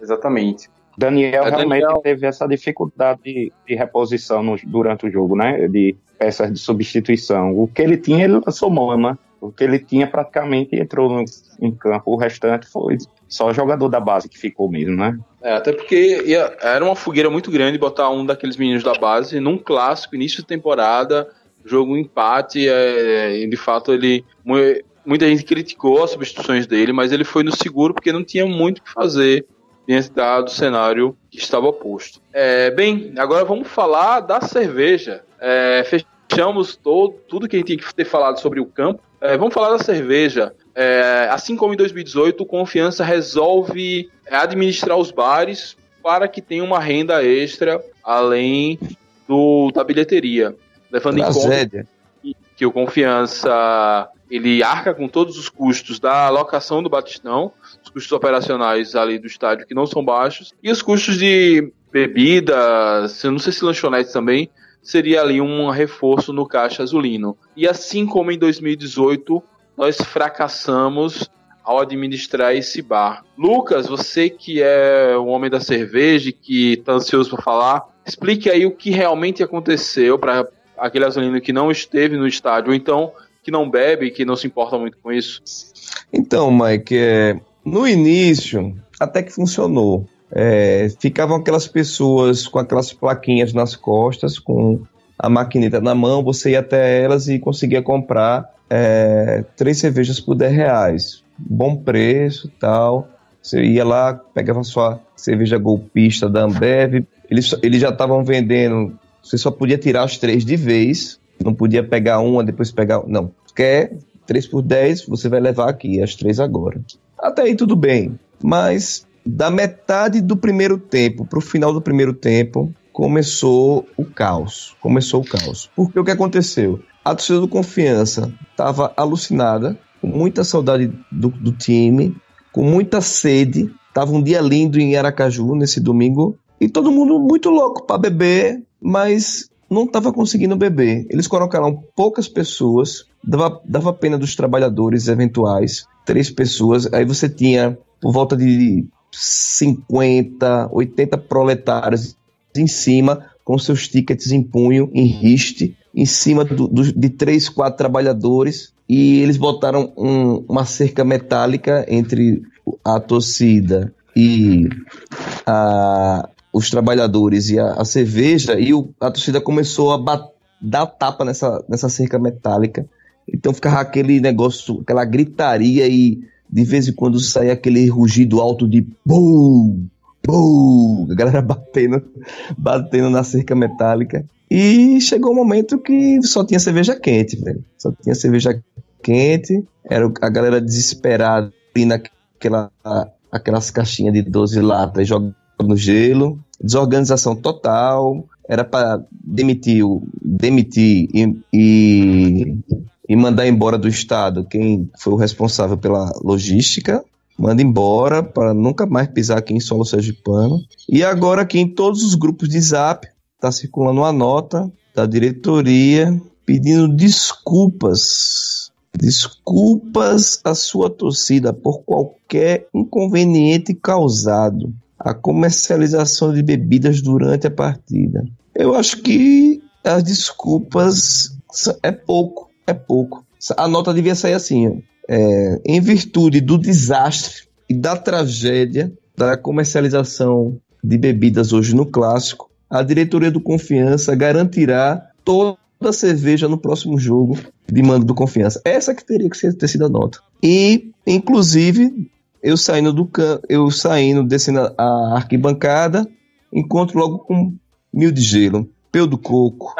Exatamente. Daniel é, realmente Daniel... teve essa dificuldade de, de reposição no, durante o jogo, né? De peças de substituição. O que ele tinha, ele lançou né? O que ele tinha praticamente entrou no, em campo. O restante foi só jogador da base que ficou mesmo, né? É, até porque ia, era uma fogueira muito grande botar um daqueles meninos da base num clássico, início de temporada, jogo um empate. É, de fato, ele. Muita gente criticou as substituições dele, mas ele foi no seguro porque não tinha muito o que fazer diante do cenário que estava posto. É, bem, agora vamos falar da cerveja. É, fechamos todo, tudo que a gente tinha que ter falado sobre o campo. É, vamos falar da cerveja. É, assim como em 2018, o Confiança resolve administrar os bares para que tenha uma renda extra além do, da bilheteria. Levando Tragédia. em conta que, o Confiança ele arca com todos os custos da locação do Batistão, os custos operacionais ali do estádio que não são baixos, e os custos de bebidas, eu não sei se lanchonetes também, seria ali um reforço no caixa azulino. E assim como em 2018, nós fracassamos ao administrar esse bar. Lucas, você que é o homem da cerveja, que está ansioso para falar, explique aí o que realmente aconteceu para aquele azulino que não esteve no estádio, ou então que não bebe, que não se importa muito com isso? Então, Mike, é, no início até que funcionou. É, ficavam aquelas pessoas com aquelas plaquinhas nas costas, com a maquineta na mão, você ia até elas e conseguia comprar é, três cervejas por 10 reais. Bom preço tal. Você ia lá, pegava sua cerveja golpista da Ambev. Eles, eles já estavam vendendo. Você só podia tirar as três de vez. Não podia pegar uma, depois pegar. Não. Quer 3 por 10, você vai levar aqui, as três agora. Até aí tudo bem. Mas da metade do primeiro tempo para o final do primeiro tempo, começou o caos. Começou o caos. Porque o que aconteceu? A torcida do Confiança estava alucinada, com muita saudade do, do time, com muita sede. Tava um dia lindo em Aracaju nesse domingo e todo mundo muito louco para beber, mas não estava conseguindo beber. Eles colocaram poucas pessoas, dava, dava pena dos trabalhadores eventuais, três pessoas. Aí você tinha por volta de 50, 80 proletários em cima, com seus tickets em punho, em riste, em cima do, do, de três, quatro trabalhadores e eles botaram um, uma cerca metálica entre a torcida e a, os trabalhadores e a, a cerveja e o, a torcida começou a bat, dar tapa nessa, nessa cerca metálica. Então ficava aquele negócio, aquela gritaria e de vez em quando saía aquele rugido alto de BUM! BUM! A galera batendo, batendo na cerca metálica. E chegou um momento que só tinha cerveja quente, velho. Só tinha cerveja quente. Era a galera desesperada ali naquela, aquelas caixinhas de 12 latas jogando no gelo. Desorganização total. Era para demitir, demitir e, e, e mandar embora do Estado quem foi o responsável pela logística manda embora para nunca mais pisar aqui em solo sergipano. E agora aqui em todos os grupos de zap está circulando uma nota da diretoria pedindo desculpas. Desculpas à sua torcida por qualquer inconveniente causado. A comercialização de bebidas durante a partida. Eu acho que as desculpas é pouco, é pouco. A nota devia sair assim, é, em virtude do desastre e da tragédia da comercialização de bebidas hoje no clássico, a diretoria do Confiança garantirá toda a cerveja no próximo jogo de mando do Confiança. Essa que teria que ter sido a nota. E, inclusive, eu saindo do eu saindo, descendo a arquibancada, encontro logo com mil de gelo, peu do coco.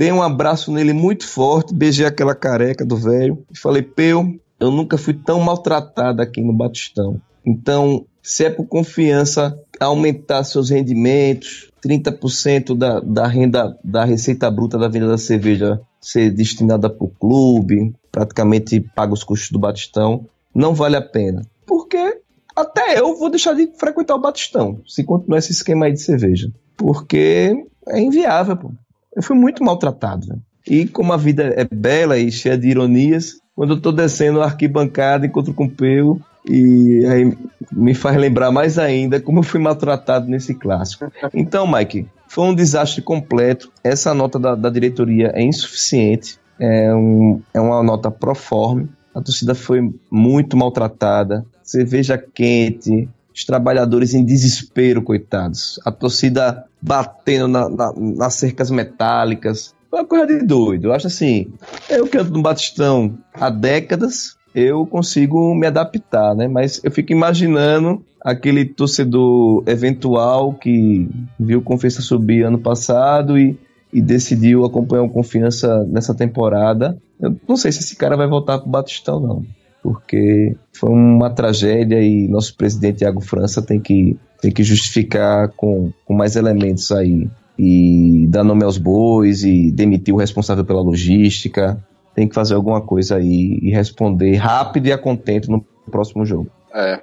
Dei um abraço nele muito forte, beijei aquela careca do velho e falei: Peu, eu nunca fui tão maltratado aqui no Batistão. Então, se é por confiança aumentar seus rendimentos, 30% da, da renda da receita bruta da venda da cerveja ser destinada para o clube, praticamente paga os custos do Batistão, não vale a pena. Porque até eu vou deixar de frequentar o Batistão, se continuar esse esquema aí de cerveja. Porque é inviável, pô. Eu fui muito maltratado. E como a vida é bela e cheia de ironias, quando eu tô descendo a arquibancada, encontro com o Peu, e aí me faz lembrar mais ainda como eu fui maltratado nesse clássico. Então, Mike, foi um desastre completo. Essa nota da, da diretoria é insuficiente. É, um, é uma nota proforme. A torcida foi muito maltratada. Cerveja quente, os trabalhadores em desespero, coitados. A torcida batendo na, na, nas cercas metálicas. Foi uma coisa de doido. Eu acho assim, eu canto no Batistão há décadas, eu consigo me adaptar, né? Mas eu fico imaginando aquele torcedor eventual que viu Confiança subir ano passado e, e decidiu acompanhar o Confiança nessa temporada. Eu não sei se esse cara vai voltar pro Batistão, não. Porque foi uma tragédia e nosso presidente Iago França tem que, tem que justificar com, com mais elementos aí. E dar nome aos bois e demitir o responsável pela logística tem que fazer alguma coisa aí e responder rápido e a contento no próximo jogo. É.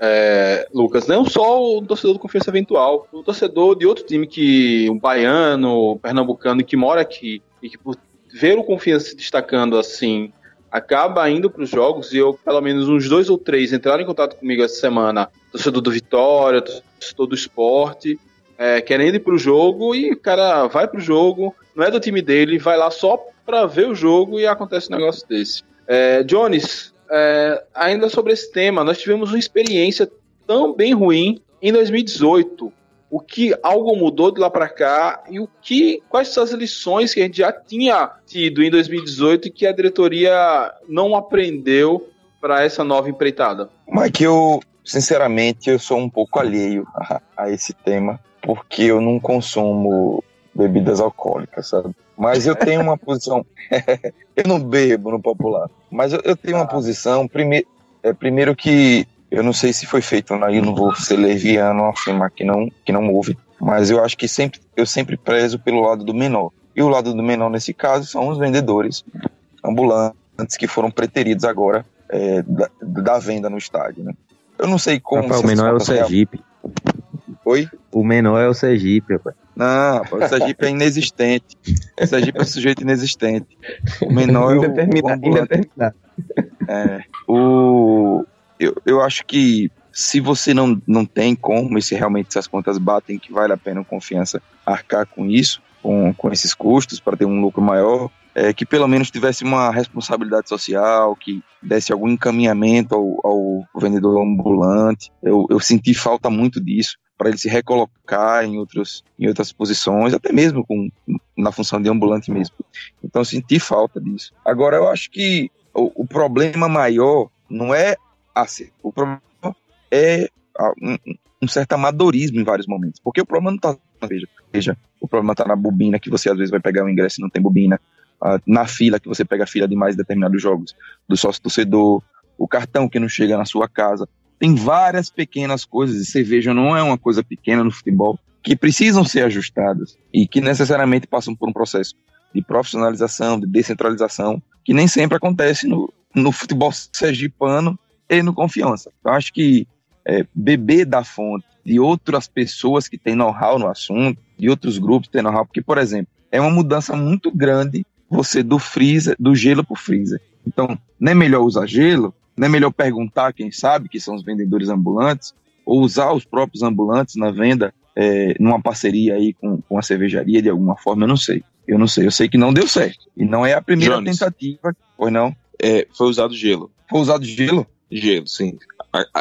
É, Lucas, não só o torcedor do Confiança Eventual, o torcedor de outro time que um baiano, pernambucano que mora aqui e que por ver o Confiança se destacando assim, acaba indo para os jogos e eu, pelo menos uns dois ou três entraram em contato comigo essa semana, torcedor do Vitória, torcedor do esporte, é, querendo ir para o jogo e o cara vai para o jogo, não é do time dele, vai lá só para ver o jogo e acontece um negócio desse. É, Jones, é, ainda sobre esse tema, nós tivemos uma experiência tão bem ruim em 2018. O que algo mudou de lá para cá e o que quais são as lições que a gente já tinha tido em 2018 e que a diretoria não aprendeu para essa nova empreitada? Mike, eu sinceramente eu sou um pouco alheio a, a esse tema porque eu não consumo bebidas alcoólicas, sabe? Mas eu tenho uma posição. eu não bebo no popular. Mas eu, eu tenho uma posição. Primeiro, é, primeiro que eu não sei se foi feito aí, eu não vou ser leviano afirmar que não, que não houve. Mas eu acho que sempre, eu sempre prezo pelo lado do menor. E o lado do menor, nesse caso, são os vendedores ambulantes que foram preteridos agora é, da, da, venda no estádio. Né? Eu não sei como. Rapaz, o menor é o Sergipe. Oi? O menor é o Sergipe, rapaz. Não, o Sergipe é inexistente. O Sergipe é um sujeito inexistente. O menor é o, indeterminado. É, o, eu, eu acho que se você não, não tem como, e se realmente essas contas batem, que vale a pena confiança arcar com isso, com, com esses custos, para ter um lucro maior, é, que pelo menos tivesse uma responsabilidade social, que desse algum encaminhamento ao, ao vendedor ambulante. Eu, eu senti falta muito disso para ele se recolocar em, outros, em outras posições, até mesmo com, na função de ambulante mesmo. Então senti falta disso. Agora eu acho que o, o problema maior não é assim, o problema é um, um, certo amadorismo em vários momentos, porque o problema não está veja, veja, o problema está na bobina que você às vezes vai pegar o ingresso e não tem bobina, na fila que você pega a fila de mais determinados jogos, do sócio torcedor, o cartão que não chega na sua casa, tem várias pequenas coisas, e cerveja não é uma coisa pequena no futebol, que precisam ser ajustadas e que necessariamente passam por um processo de profissionalização, de descentralização, que nem sempre acontece no, no futebol sergipano e no confiança. Eu acho que é, beber da fonte de outras pessoas que têm know-how no assunto, de outros grupos que têm know-how, porque, por exemplo, é uma mudança muito grande você do freezer, do gelo para o freezer. Então, não é melhor usar gelo, não é melhor perguntar quem sabe, que são os vendedores ambulantes, ou usar os próprios ambulantes na venda, é, numa parceria aí com, com a cervejaria de alguma forma, eu não sei. Eu não sei, eu sei que não deu certo. E não é a primeira Jones. tentativa, pois não? É, foi usado gelo. Foi usado gelo? Gelo, sim.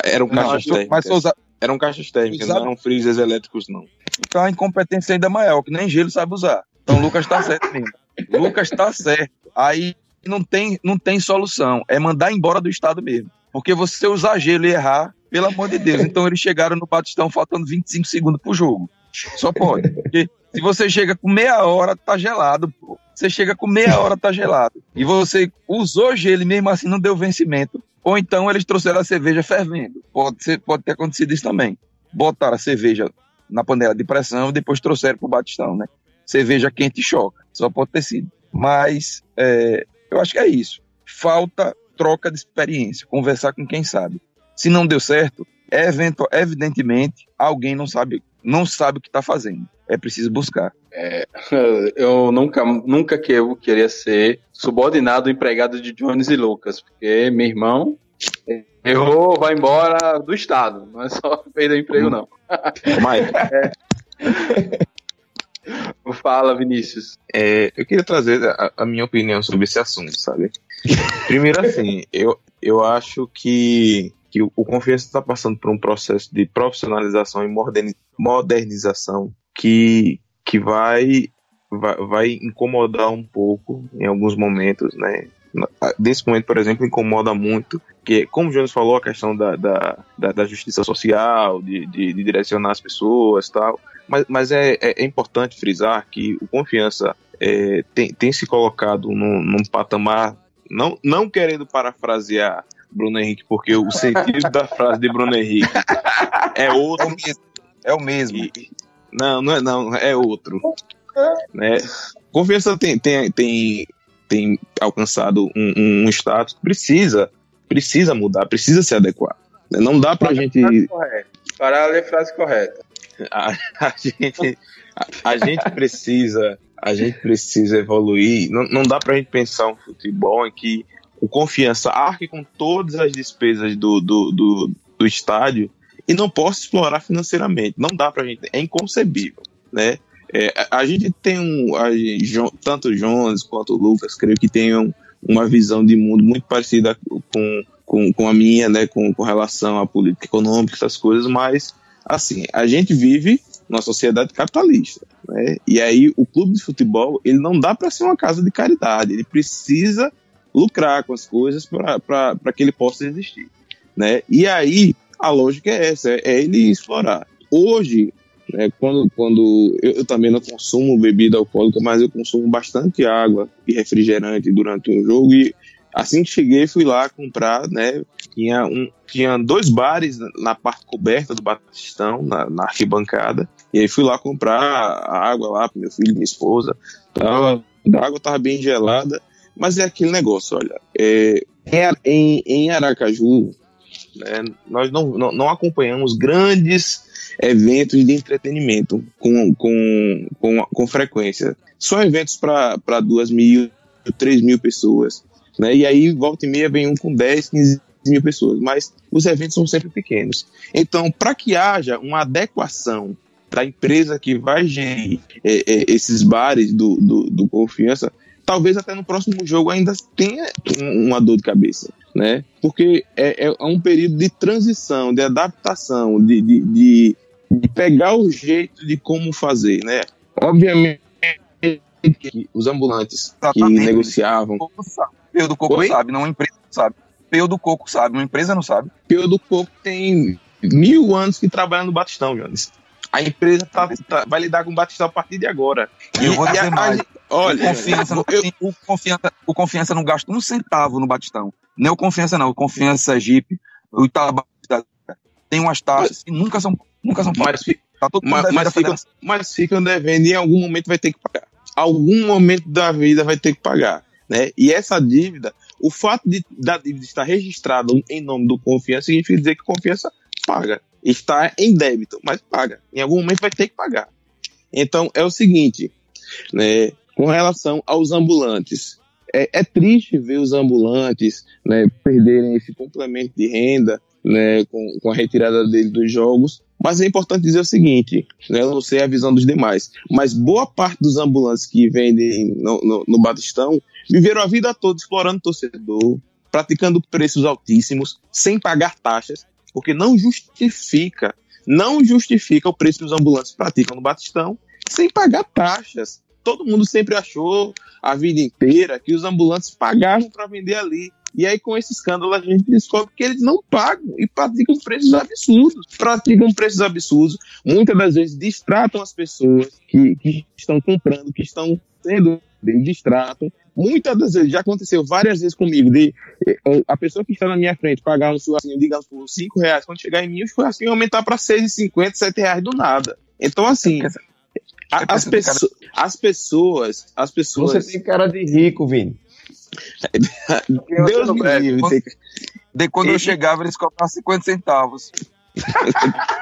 Eram caixas não, técnicas. Mas usa... Eram caixas técnicas, não eram freezers elétricos, não. Então a incompetência ainda maior, que nem gelo sabe usar. Então o Lucas tá certo mesmo. Lucas tá certo. Aí não tem, não tem solução. É mandar embora do estado mesmo. Porque você usar gelo e errar, pelo amor de Deus. Então eles chegaram no Batistão faltando 25 segundos pro jogo. Só pode. Porque se você chega com meia hora, tá gelado, pô. Você chega com meia hora, tá gelado. E você usou gelo e mesmo assim não deu vencimento. Ou então eles trouxeram a cerveja fervendo. Pode, ser, pode ter acontecido isso também. Botaram a cerveja na panela de pressão e depois trouxeram pro Batistão, né? Cerveja quente choca. Só pode ter sido. Mas é, eu acho que é isso. Falta troca de experiência, conversar com quem sabe. Se não deu certo, é evidentemente alguém não sabe, não sabe o que está fazendo. É preciso buscar. É, eu nunca, nunca que eu queria ser subordinado empregado de Jones e Lucas, porque meu irmão errou, vai embora do estado, não é só perder o emprego não. Mike. É. Fala, Vinícius. É, eu queria trazer a, a, minha opinião sobre esse assunto, sabe? Primeiro, assim, eu, eu acho que, que o, Confiança está passando por um processo de profissionalização e modernização que, que vai, vai, vai incomodar um pouco em alguns momentos, né? Nesse momento, por exemplo, incomoda muito, que, como o Jones falou, a questão da, da, da, da justiça social, de, de, de, direcionar as pessoas tal. Mas, mas é, é, é importante frisar que o Confiança é, tem, tem se colocado num, num patamar, não, não querendo parafrasear Bruno Henrique, porque o sentido da frase de Bruno Henrique é outro. É o mesmo. É e, não, não é, não, é outro. Né? Confiança tem, tem, tem, tem alcançado um, um, status que precisa, precisa mudar, precisa se adequar. Não dá pra gente. Para a ler frase correta. A, a gente, a, a, gente precisa, a gente precisa evoluir. Não, não dá pra gente pensar um futebol em que o confiança arque com todas as despesas do, do, do, do estádio e não possa explorar financeiramente. Não dá pra gente, é inconcebível, né? É, a, a gente tem um. A, tanto o Jones quanto o Lucas, creio que tenham uma visão de mundo muito parecida com, com, com a minha, né? Com, com relação à política econômica, essas coisas, mas assim, a gente vive numa sociedade capitalista, né? E aí o clube de futebol, ele não dá para ser uma casa de caridade, ele precisa lucrar com as coisas para que ele possa existir, né? E aí a lógica é essa, é, é ele explorar. Hoje, né, quando, quando eu, eu também não consumo bebida alcoólica, mas eu consumo bastante água e refrigerante durante um jogo e assim que cheguei fui lá comprar, né? Tinha, um, tinha dois bares na- parte coberta do Batistão, na, na arquibancada, e aí fui lá comprar água lá para meu filho e minha esposa. Tava, a água tava bem gelada, mas é aquele negócio, olha, é, em, em Aracaju, né, nós não, não, não acompanhamos grandes eventos de entretenimento com, com, com, com frequência. Só eventos para duas mil, três mil pessoas. Né? E aí, volta e meia, vem um com 10, 15 mil pessoas. Mas os eventos são sempre pequenos. Então, para que haja uma adequação da empresa que vai gerir é, é, esses bares do, do, do Confiança, talvez até no próximo jogo ainda tenha um- uma dor de cabeça, né? Porque é, é um período de transição, de adaptação, de, de, de, de pegar o jeito de como fazer, né? Obviamente que os ambulantes que Exatamente. negociavam, O Coco sabe. Peu do Coco Oi? sabe, não uma empresa sabe. Peu do Coco sabe, uma empresa não sabe. Pio do Coco tem mil anos que trabalha no Batistão, Jones. A empresa tá- tá- vai lidar com o Batistão a partir de agora. E eu vou a- dizer a- mais. Olha, o, confiança não, eu- tem- o, confiança, o Confiança não gasta um centavo no Batistão. Nem o Confiança não, o Confiança Sergipe, o Itabá, tem umas taxas que nunca são, nunca são pagas. Tá mas, mas ficam, mas ficam devendo e em algum momento vai ter que pagar. Algum momento da vida vai ter que pagar. Né? E essa dívida, o fato de, da dívida estar registrada em nome do Confiança significa dizer que Confiança paga. Está em débito, mas paga. Em algum momento vai ter que pagar. Então é o seguinte, né, com relação aos ambulantes, é, é triste ver os ambulantes né, perderem esse complemento de renda né, com, com a retirada dele dos jogos, mas é importante dizer o seguinte, né, eu não sei a visão dos demais, mas boa parte dos ambulantes que vendem no, no, no Batistão viveram a vida toda explorando torcedor, praticando preços altíssimos, sem pagar taxas, porque não justifica, não justifica o preço que os ambulantes praticam no Batistão sem pagar taxas. Todo mundo sempre achou a vida inteira que os ambulantes pagavam para vender ali. E aí, com esse escândalo, a gente descobre que eles não pagam e praticam preços absurdos. Praticam preços absurdos. Muitas das vezes distratam as pessoas que, que estão comprando, que estão sendo distratam. Muitas das vezes, já aconteceu várias vezes comigo, de eh, a pessoa que está na minha frente pagar um churrasquinho, digamos, por 5 reais, quando chegar em mim, o churrasquinho aumentar para 6,50, 7 reais do nada. Então, assim, a- as, pesso- as pessoas, as pessoas. Você tem cara de rico, Vini. Deus me É, livre. quando- De quando eu chegava, eles cobravam 50 centavos.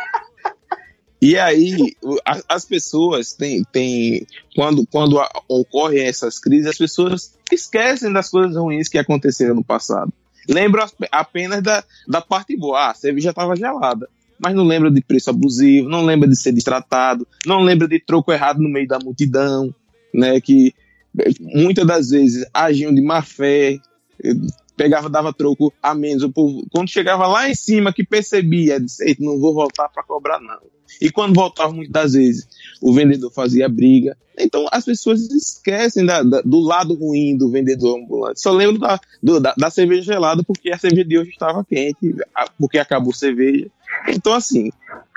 E aí, a- as pessoas têm, têm quando, quando a- ocorrem essas crises, as pessoas esquecem das coisas ruins que aconteceram no passado. Lembram as- apenas da, da parte boa. Ah, a cerveja estava gelada. Mas não lembra de preço abusivo, não lembra de ser destratado, não lembra de troco errado no meio da multidão, né? Que eh, muitas das vezes agiam de má fé, eh, pegava, dava troco a menos. O povo, quando chegava lá em cima, que percebia, disse, "Eita, não vou voltar para cobrar, não. E quando voltava, muitas das vezes, o vendedor fazia briga. Então, as pessoas esquecem da- da- do lado ruim do vendedor ambulante. Só lembro da, do- da, da cerveja gelada porque a cerveja de hoje estava quente, porque acabou cerveja. Então, assim,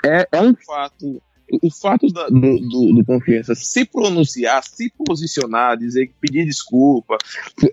é, é um fato. O fato da- do, do, do Confiança se pronunciar, se posicionar, dizer, pedir desculpa,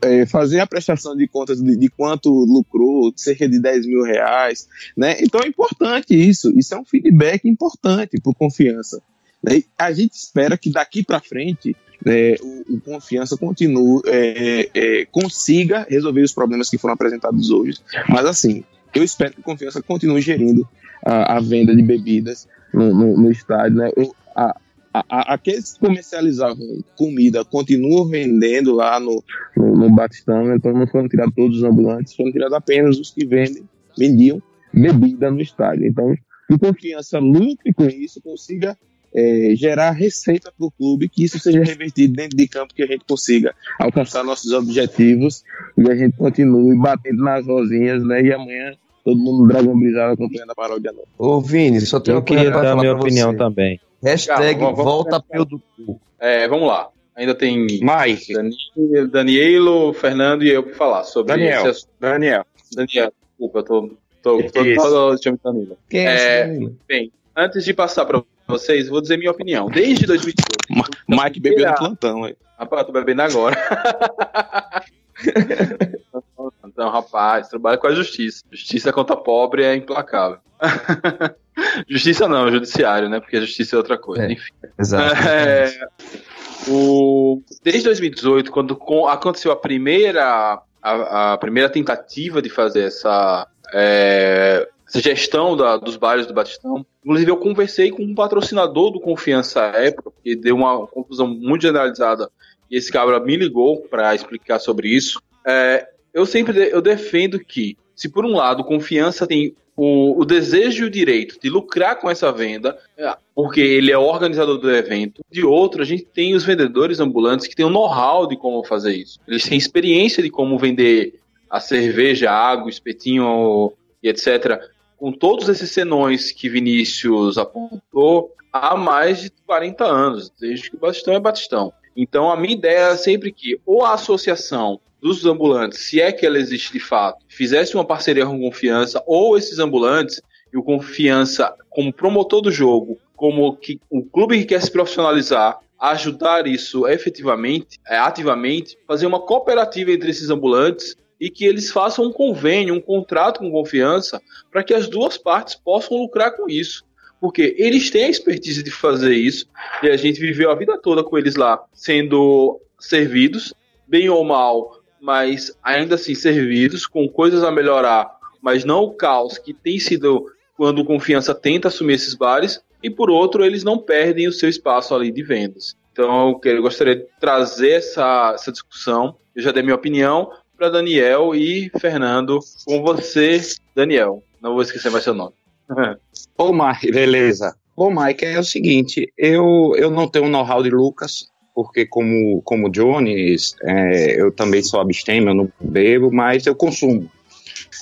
é, fazer a prestação de contas de, de quanto lucrou, cerca de 10 mil reais, né? Então é importante isso. Isso é um feedback importante para confiança. né? A gente espera que daqui para frente né, o, o confiança continue, é, é, consiga resolver os problemas que foram apresentados hoje. Mas assim, eu espero que o confiança continue gerindo a, a venda de bebidas no, no, no estádio, né? A- a- aqueles que comercializavam comida continuam vendendo lá no, no, no Batistão, então não foram tirados todos os ambulantes, foram tirados apenas os que vendem, vendiam bebida no estádio. Então, que confiança lucre com isso, consiga é, gerar receita para o clube, que isso seja revertido dentro de campo, que a gente consiga alcançar nossos objetivos e a gente continue batendo nas rosinhas, né? E amanhã todo mundo dragão brisado acompanhando a paródia nova. Ô, Vini, só tenho Eu queria dar falar minha opinião você. também. Hashtag Calma, vamos volta pelo do cu. É, vamos lá. Ainda tem Mike, Dani- Danielo, Fernando e eu para falar sobre Daniel. esse assunto. Daniel. Daniel, desculpa, eu tô. tô, tô, tô, tô, tô Danilo. Quem é, É, esse Danilo? Bem, antes de passar para vocês, vou dizer minha opinião. Desde 2018. Mike bebeu no plantão, aí. Rapaz, eu tô bebendo agora. Então, rapaz, trabalha com a justiça. Justiça contra pobre é implacável. justiça não, judiciário, né? Porque a justiça é outra coisa. É. Enfim. Exato. É, o, desde 2018, quando aconteceu a primeira, a, a primeira tentativa de fazer essa, é, essa gestão da- dos bares do Batistão, inclusive eu conversei com um patrocinador do Confiança época, que deu uma confusão muito generalizada, e esse cabra me ligou para explicar sobre isso. É, eu sempre eu defendo que, se por um lado Confiança tem o, o desejo e o direito de lucrar com essa venda, é, porque ele é organizador do evento. De outro, a gente tem os vendedores ambulantes que têm o know-how de como fazer isso. Eles têm experiência de como vender a cerveja, a água, espetinho e etc. Com todos esses senões que Vinícius apontou há mais de 40 anos, desde que o Batistão é Batistão. Então, a minha ideia é sempre que ou a associação dos ambulantes, se é que ela existe de fato, fizesse uma parceria com confiança, ou esses ambulantes e o confiança, como promotor do jogo, como que o clube que quer se profissionalizar, ajudar isso efetivamente, é, ativamente, fazer uma cooperativa entre esses ambulantes e que eles façam um convênio, um contrato com confiança, para que as duas partes possam lucrar com isso. Porque eles têm a expertise de fazer isso, e a gente viveu a vida toda com eles lá sendo servidos, bem ou mal, mas ainda assim servidos, com coisas a melhorar, mas não o caos que tem sido quando o Confiança tenta assumir esses bares, e por outro, eles não perdem o seu espaço ali de vendas. Então, eu, gostaria de trazer essa, essa discussão. Eu já dei minha opinião para Daniel e Fernando. Com você, Daniel. Não vou esquecer mais seu nome. Ô, Mike, beleza. Ô, Mike, é o seguinte, eu, eu não tenho know-how de Lucas, porque como, como Jones, é, eu também sou abstêmio, eu não bebo, mas eu consumo.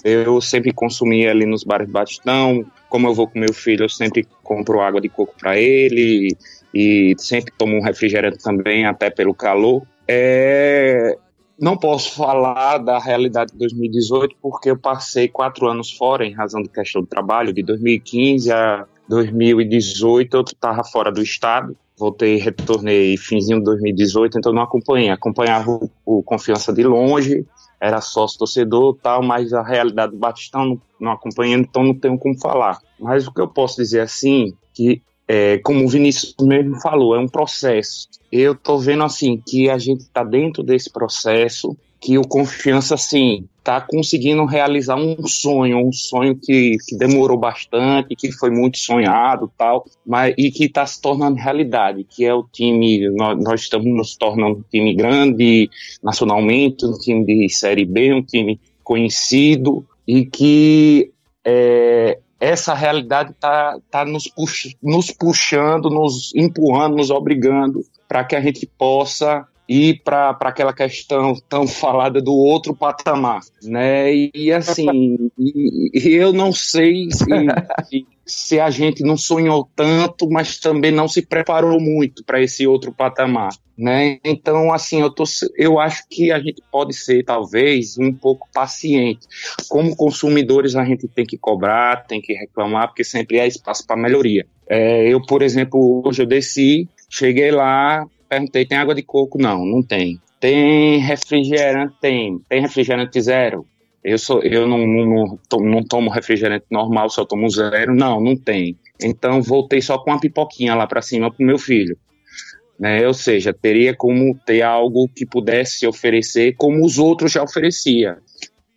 Eu sempre consumi ali nos bares Batistão, como eu vou com meu filho, eu sempre compro água de coco para ele, e sempre tomo um refrigerante também, até pelo calor. É, não posso falar da realidade de 2018 porque eu passei quatro anos fora em razão de questão do trabalho, de 2015 a 2018 eu estava fora do estado, voltei, retornei finzinho de 2018, então não acompanhei, acompanhava o, o Confiança de longe, era sócio torcedor tal, mas a realidade do Batistão não, não acompanhando, então não tenho como falar. Mas o que eu posso dizer assim, que é, como o Vinícius mesmo falou, é um processo. Eu tô vendo assim que a gente tá dentro desse processo, que o confiança assim tá conseguindo realizar um sonho, um sonho que, que demorou bastante, que foi muito sonhado, tal, mas e que está se tornando realidade, que é o time nós, nós estamos nos tornando um time grande nacionalmente, um time de série B, um time conhecido e que é, essa realidade está tá nos, pux, nos puxando, nos empurrando, nos obrigando para que a gente possa ir para aquela questão tão falada do outro patamar, né? E, e assim, e, e eu não sei se, se, se, a gente não sonhou tanto, mas também não se preparou muito para esse outro patamar, né? Então, assim, eu, tô, eu acho que a gente pode ser, talvez, um pouco paciente. Como consumidores, a gente tem que cobrar, tem que reclamar, porque sempre há espaço para melhoria. É, eu, por exemplo, hoje eu desci, cheguei lá, perguntei, tem água de coco? Não, não tem. Tem refrigerante? Tem. Tem refrigerante zero? Eu, sou, eu não, não, não, tomo refrigerante normal, só tomo zero. Não, não tem. Então voltei só com uma pipoquinha lá para cima pro meu filho. Né? Ou seja, teria como ter algo que pudesse oferecer como os outros já oferecia.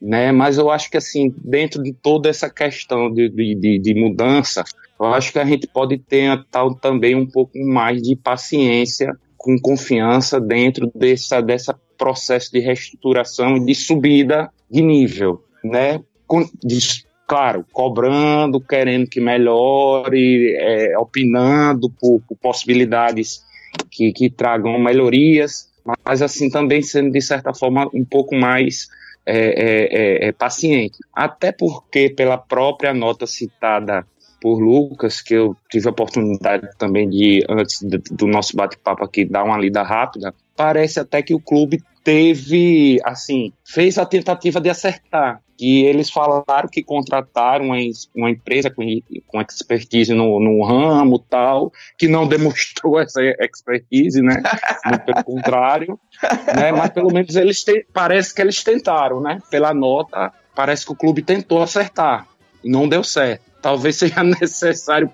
Né? Mas eu acho que assim, dentro de toda essa questão de, de, de mudança, eu acho que a gente pode ter tal, também um pouco mais de paciência com confiança dentro dessa, dessa processo de reestruturação e de subida de nível, né? Com, de, claro, cobrando, querendo que melhore, é, opinando por, por possibilidades que, que tragam melhorias, mas assim também sendo de certa forma um pouco mais é, é, é, é paciente. Até porque, pela própria nota citada por Lucas, que eu tive a oportunidade também de, antes do nosso bate-papo aqui, dar uma lida rápida, parece até que o clube teve, assim, fez a tentativa de acertar. E eles falaram que contrataram uma, empresa com, com expertise no, no ramo tal, que não demonstrou essa expertise, né? Muito pelo contrário. Né? Mas pelo menos eles te, parece que eles tentaram, né? Pela nota, parece que o clube tentou acertar. Não deu certo talvez seja necessário,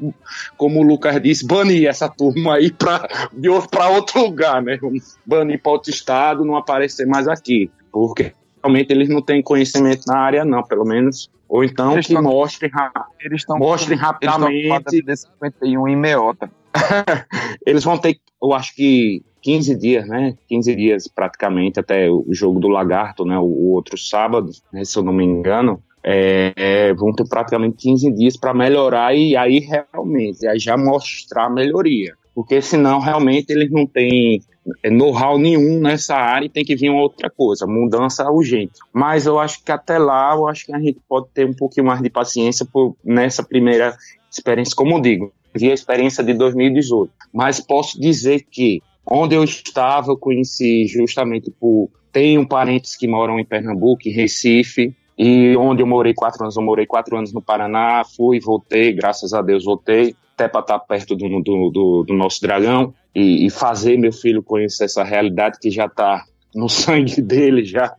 como o Lucas disse, banir essa turma aí para outro lugar, né? Banir para outro estado, não aparecer mais aqui. Porque realmente eles não têm conhecimento na área, não, pelo menos. Ou então eles que mostrem, eles mostrem rapidamente. Eles 51 em meota. eles vão ter, eu acho que 15 dias, né? 15 dias praticamente até o jogo do Lagarto, né? O, outro sábado, né? se eu não me engano é, é, vão ter praticamente 15 dias para melhorar e aí realmente aí já mostrar melhoria. Porque senão realmente eles não têm é, know-how nenhum nessa área e tem que vir outra coisa, mudança urgente. Mas eu acho que até lá, eu acho que a gente pode ter um pouquinho mais de paciência por, nessa primeira experiência, como eu digo, vi a experiência de 2018. Mas posso dizer que onde eu estava, eu conheci justamente por. Tenho parentes que moram em Pernambuco, em Recife, e onde eu morei quatro anos, eu morei quatro anos no Paraná, fui, voltei, graças a Deus voltei, até para estar perto do, do, do, do nosso dragão e, e, fazer meu filho conhecer essa realidade que já está no sangue dele já.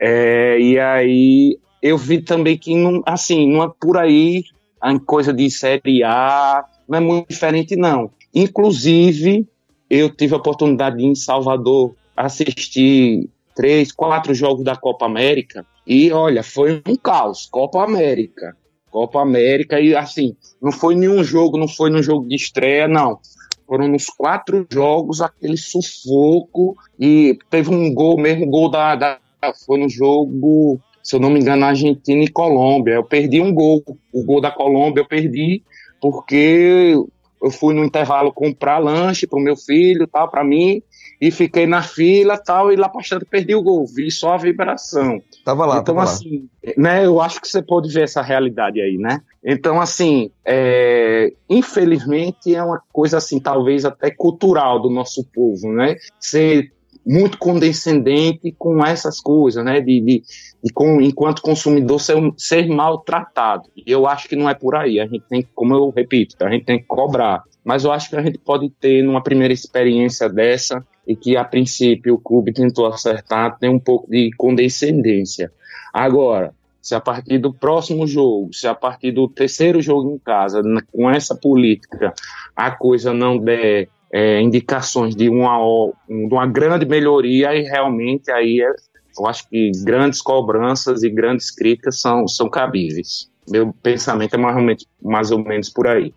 É, e aí eu vi também que, não, assim, não é por aí a coisa de Série A, não é muito diferente não. Inclusive, eu tive a oportunidade de ir em Salvador assistir três, quatro jogos da Copa América e olha, foi um caos. Copa América. Copa América, e assim, não foi nenhum jogo, não foi no jogo de estreia, não. Foram nos quatro jogos aquele sufoco e teve um gol, mesmo gol da, da foi no jogo, se eu não me engano, Argentina e Colômbia. Eu perdi um gol. O gol da Colômbia eu perdi porque eu fui no intervalo comprar lanche para o meu filho, tal, para mim, e fiquei na fila tal, e lá passando perdi o gol, vi só a vibração. Tava lá, Então, tava assim, lá. né, eu acho que você pode ver essa realidade aí, né? Então, assim, é, infelizmente é uma coisa, assim, talvez até cultural do nosso povo, né? Ser muito condescendente com essas coisas, né? De, de, de com, enquanto consumidor ser, ser maltratado. E eu acho que não é por aí. A gente tem, como eu repito, a gente tem que cobrar. Mas eu acho que a gente pode ter, numa primeira experiência dessa, e que a princípio o clube tentou acertar, tem um pouco de condescendência. Agora, se a partir do próximo jogo, se a partir do terceiro jogo em casa, com essa política, a coisa não der é, indicações de uma, de uma grande melhoria, e realmente aí é, eu acho que grandes cobranças e grandes críticas são, são cabíveis. Meu pensamento é mais, mais ou menos por aí.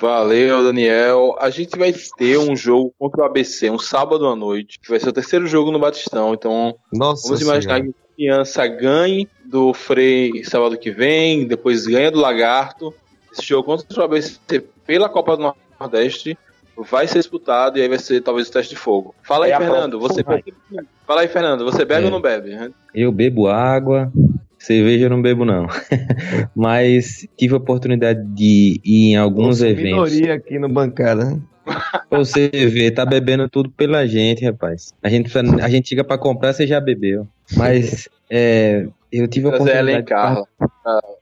Valeu, Daniel. A gente vai ter um jogo contra o ABC, um sábado à noite, que vai ser o terceiro jogo no Batistão. Então, Nossa vamos imaginar senhora. que a criança ganhe do Frei sábado que vem, depois ganha do Lagarto. Esse jogo contra o ABC pela Copa do Nordeste vai ser disputado e aí vai ser talvez o teste de fogo. Fala aí, Fernando. Você bebe... Fala aí, Fernando. Você bebe é. ou não bebe? Eu bebo água, Cerveja eu não bebo, não. Mas tive a oportunidade de ir em alguns Nossa, eventos. minoria aqui no bancada. Você vê, tá bebendo tudo pela gente, rapaz. A gente, a gente chega pra comprar, você já bebeu. Mas é, eu tive a oportunidade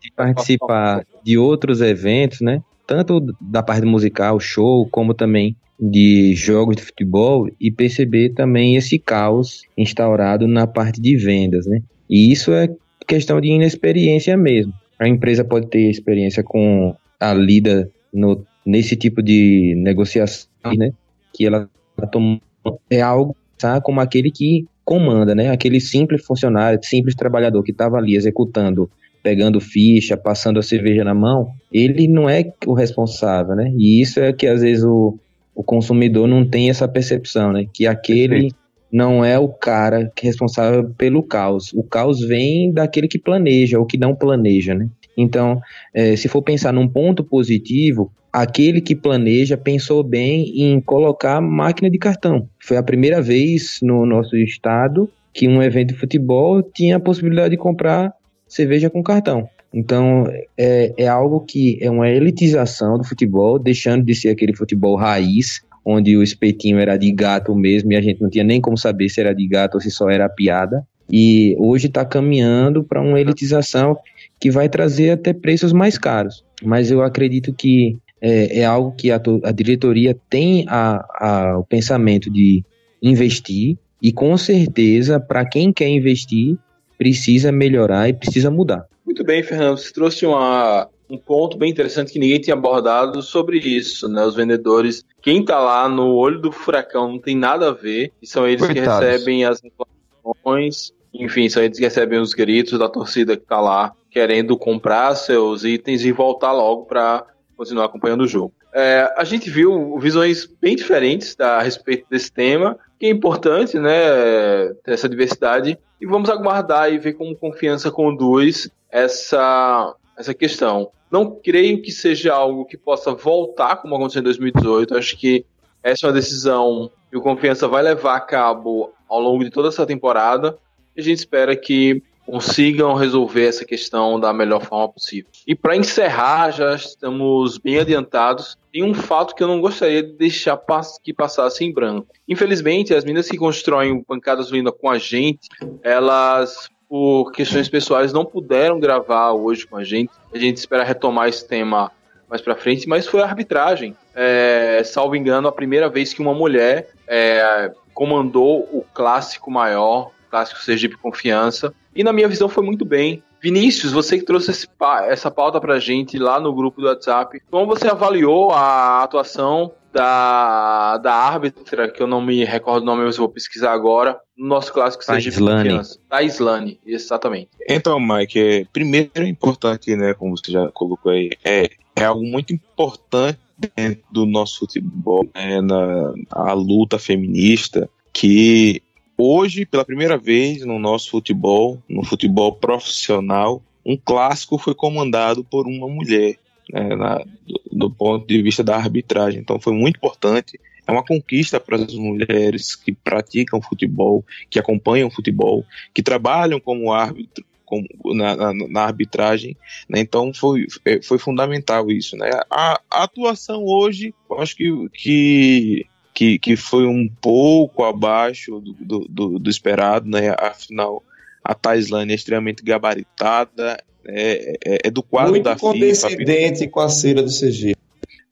de participar de outros eventos, né? Tanto da parte musical, show, como também de jogos de futebol e perceber também esse caos instaurado na parte de vendas, né? E isso é questão de inexperiência mesmo. A empresa pode ter experiência com a lida no, nesse tipo de negociação, né? Que ela toma, é algo tá, como aquele que comanda, né? Aquele simples funcionário, simples trabalhador que estava ali executando, pegando ficha, passando a cerveja na mão, ele não é o responsável, né? E isso é que às vezes o, o consumidor não tem essa percepção, né? Que aquele não é o cara que é responsável pelo caos. O caos vem daquele que planeja ou que não planeja, né? Então, é, se for pensar num ponto positivo, aquele que planeja pensou bem em colocar máquina de cartão. Foi a primeira vez no nosso estado que um evento de futebol tinha a possibilidade de comprar cerveja com cartão. Então, é, é algo que é uma elitização do futebol, deixando de ser aquele futebol raiz, onde o espetinho era de gato mesmo e a gente não tinha nem como saber se era de gato ou se só era piada. E hoje está caminhando para uma elitização que vai trazer até preços mais caros. Mas eu acredito que é, é algo que a, a diretoria tem a, a, o pensamento de investir e com certeza para quem quer investir precisa melhorar e precisa mudar. Muito bem, Fernando. Você trouxe uma, um ponto bem interessante que ninguém tinha abordado sobre isso, né? Os vendedores, quem tá lá no olho do furacão não tem nada a ver, e são eles Coitados. que recebem as informações, enfim, são eles que recebem os gritos da torcida que tá lá querendo comprar seus itens e voltar logo para continuar acompanhando o jogo. É, a gente viu visões bem diferentes a respeito desse tema, que é importante, né, ter essa diversidade, e vamos aguardar e ver como confiança conduz essa, essa questão. Não creio que seja algo que possa voltar como aconteceu em 2018, acho que essa é uma decisão que o Confiança vai levar a cabo ao longo de toda essa temporada, e a gente espera que consigam resolver essa questão da melhor forma possível. E para encerrar, já estamos bem adiantados. Tem um fato que eu não gostaria de deixar que passasse em branco. Infelizmente, as meninas que constroem bancadas lindas com a gente, elas por questões pessoais não puderam gravar hoje com a gente. A gente espera retomar esse tema mais para frente, mas foi a arbitragem. É, salvo engano, a primeira vez que uma mulher é, comandou o clássico maior clássico Sergipe Confiança. E na minha visão foi muito bem. Vinícius, você que trouxe esse, essa pauta pra gente lá no grupo do WhatsApp, como você avaliou a atuação da, da árbitra, que eu não me recordo o nome, mas eu vou pesquisar agora, no nosso clássico Sergipe Confiança. Da Islane, exatamente. Então, Mike, é, primeiro é importante, né, como você já colocou aí, é, é algo muito importante dentro do nosso futebol, né, na a luta feminista, que Hoje, pela primeira vez no nosso futebol, no futebol profissional, um clássico foi comandado por uma mulher, né, na, do, do, ponto de vista da arbitragem. Então foi muito importante. É uma conquista para as mulheres que praticam futebol, que acompanham futebol, que trabalham como árbitro com, na, na, na, arbitragem. Né? Então foi, é, foi fundamental isso. Né? A, a atuação hoje, eu acho que, que que, que foi um pouco abaixo do, do, do esperado, né? Afinal, a Taislândia é extremamente gabaritada, é, é, é do quadro Muito da FIFA. Muito condescendente com a cera do CG.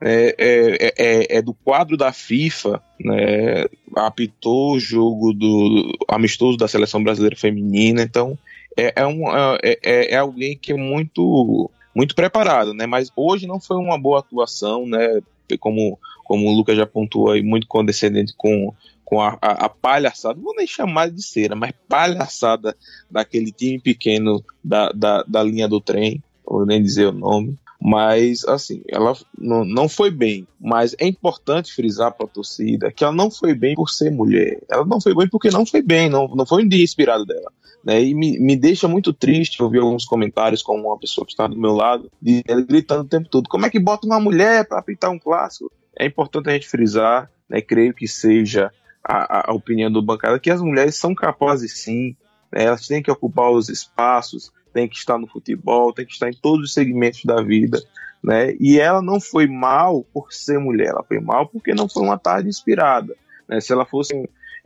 É, é, é, é, do quadro da FIFA, né, apitou o jogo do amistoso da seleção brasileira feminina, então é, é, um, é, é, é, alguém que é muito muito preparado, né, mas hoje não foi uma boa atuação, né, como como o Lucas já pontuou aí, muito condescendente com, com a, a, a, palhaçada, vou nem chamar de cera, mas palhaçada daquele time pequeno da, da, da linha do trem, vou nem dizer o nome. Mas, assim, ela não, não foi bem. Mas é importante frisar para a torcida que ela não foi bem por ser mulher. Ela não foi bem porque não foi bem, não, não foi um dia inspirado dela. Né? E me, me deixa muito triste ouvir alguns comentários como uma pessoa que está do meu lado, gritando o tempo todo: como é que bota uma mulher para pintar um clássico? É importante a gente frisar, né, creio que seja a, a opinião do bancada, que as mulheres são capazes sim, né, elas têm que ocupar os espaços, têm que estar no futebol, têm que estar em todos os segmentos da vida, né, e ela não foi mal por ser mulher, ela foi mal porque não foi uma tarde inspirada, né, se ela fosse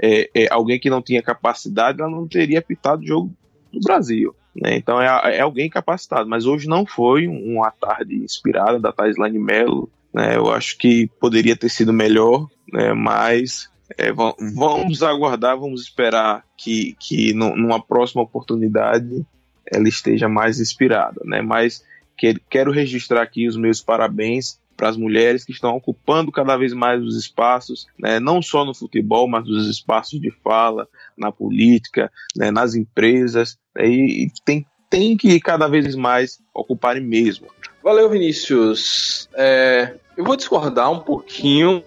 é, é, alguém que não tinha capacidade, ela não teria pitado o jogo do Brasil, né, então é, é, alguém capacitado, mas hoje não foi uma tarde inspirada da Taislane Mello, né? Eu acho que poderia ter sido melhor, né? mas é, vamos aguardar, vamos esperar que, que numa próxima oportunidade ela esteja mais inspirada. Né? Mas que, quero registrar aqui os meus parabéns para as mulheres que estão ocupando cada vez mais os espaços, né, não só no futebol, mas nos espaços de fala, na política, né, nas empresas, né, e, tem, tem que cada vez mais ocuparem mesmo. Valeu, Vinícius. É, eu vou discordar um pouquinho,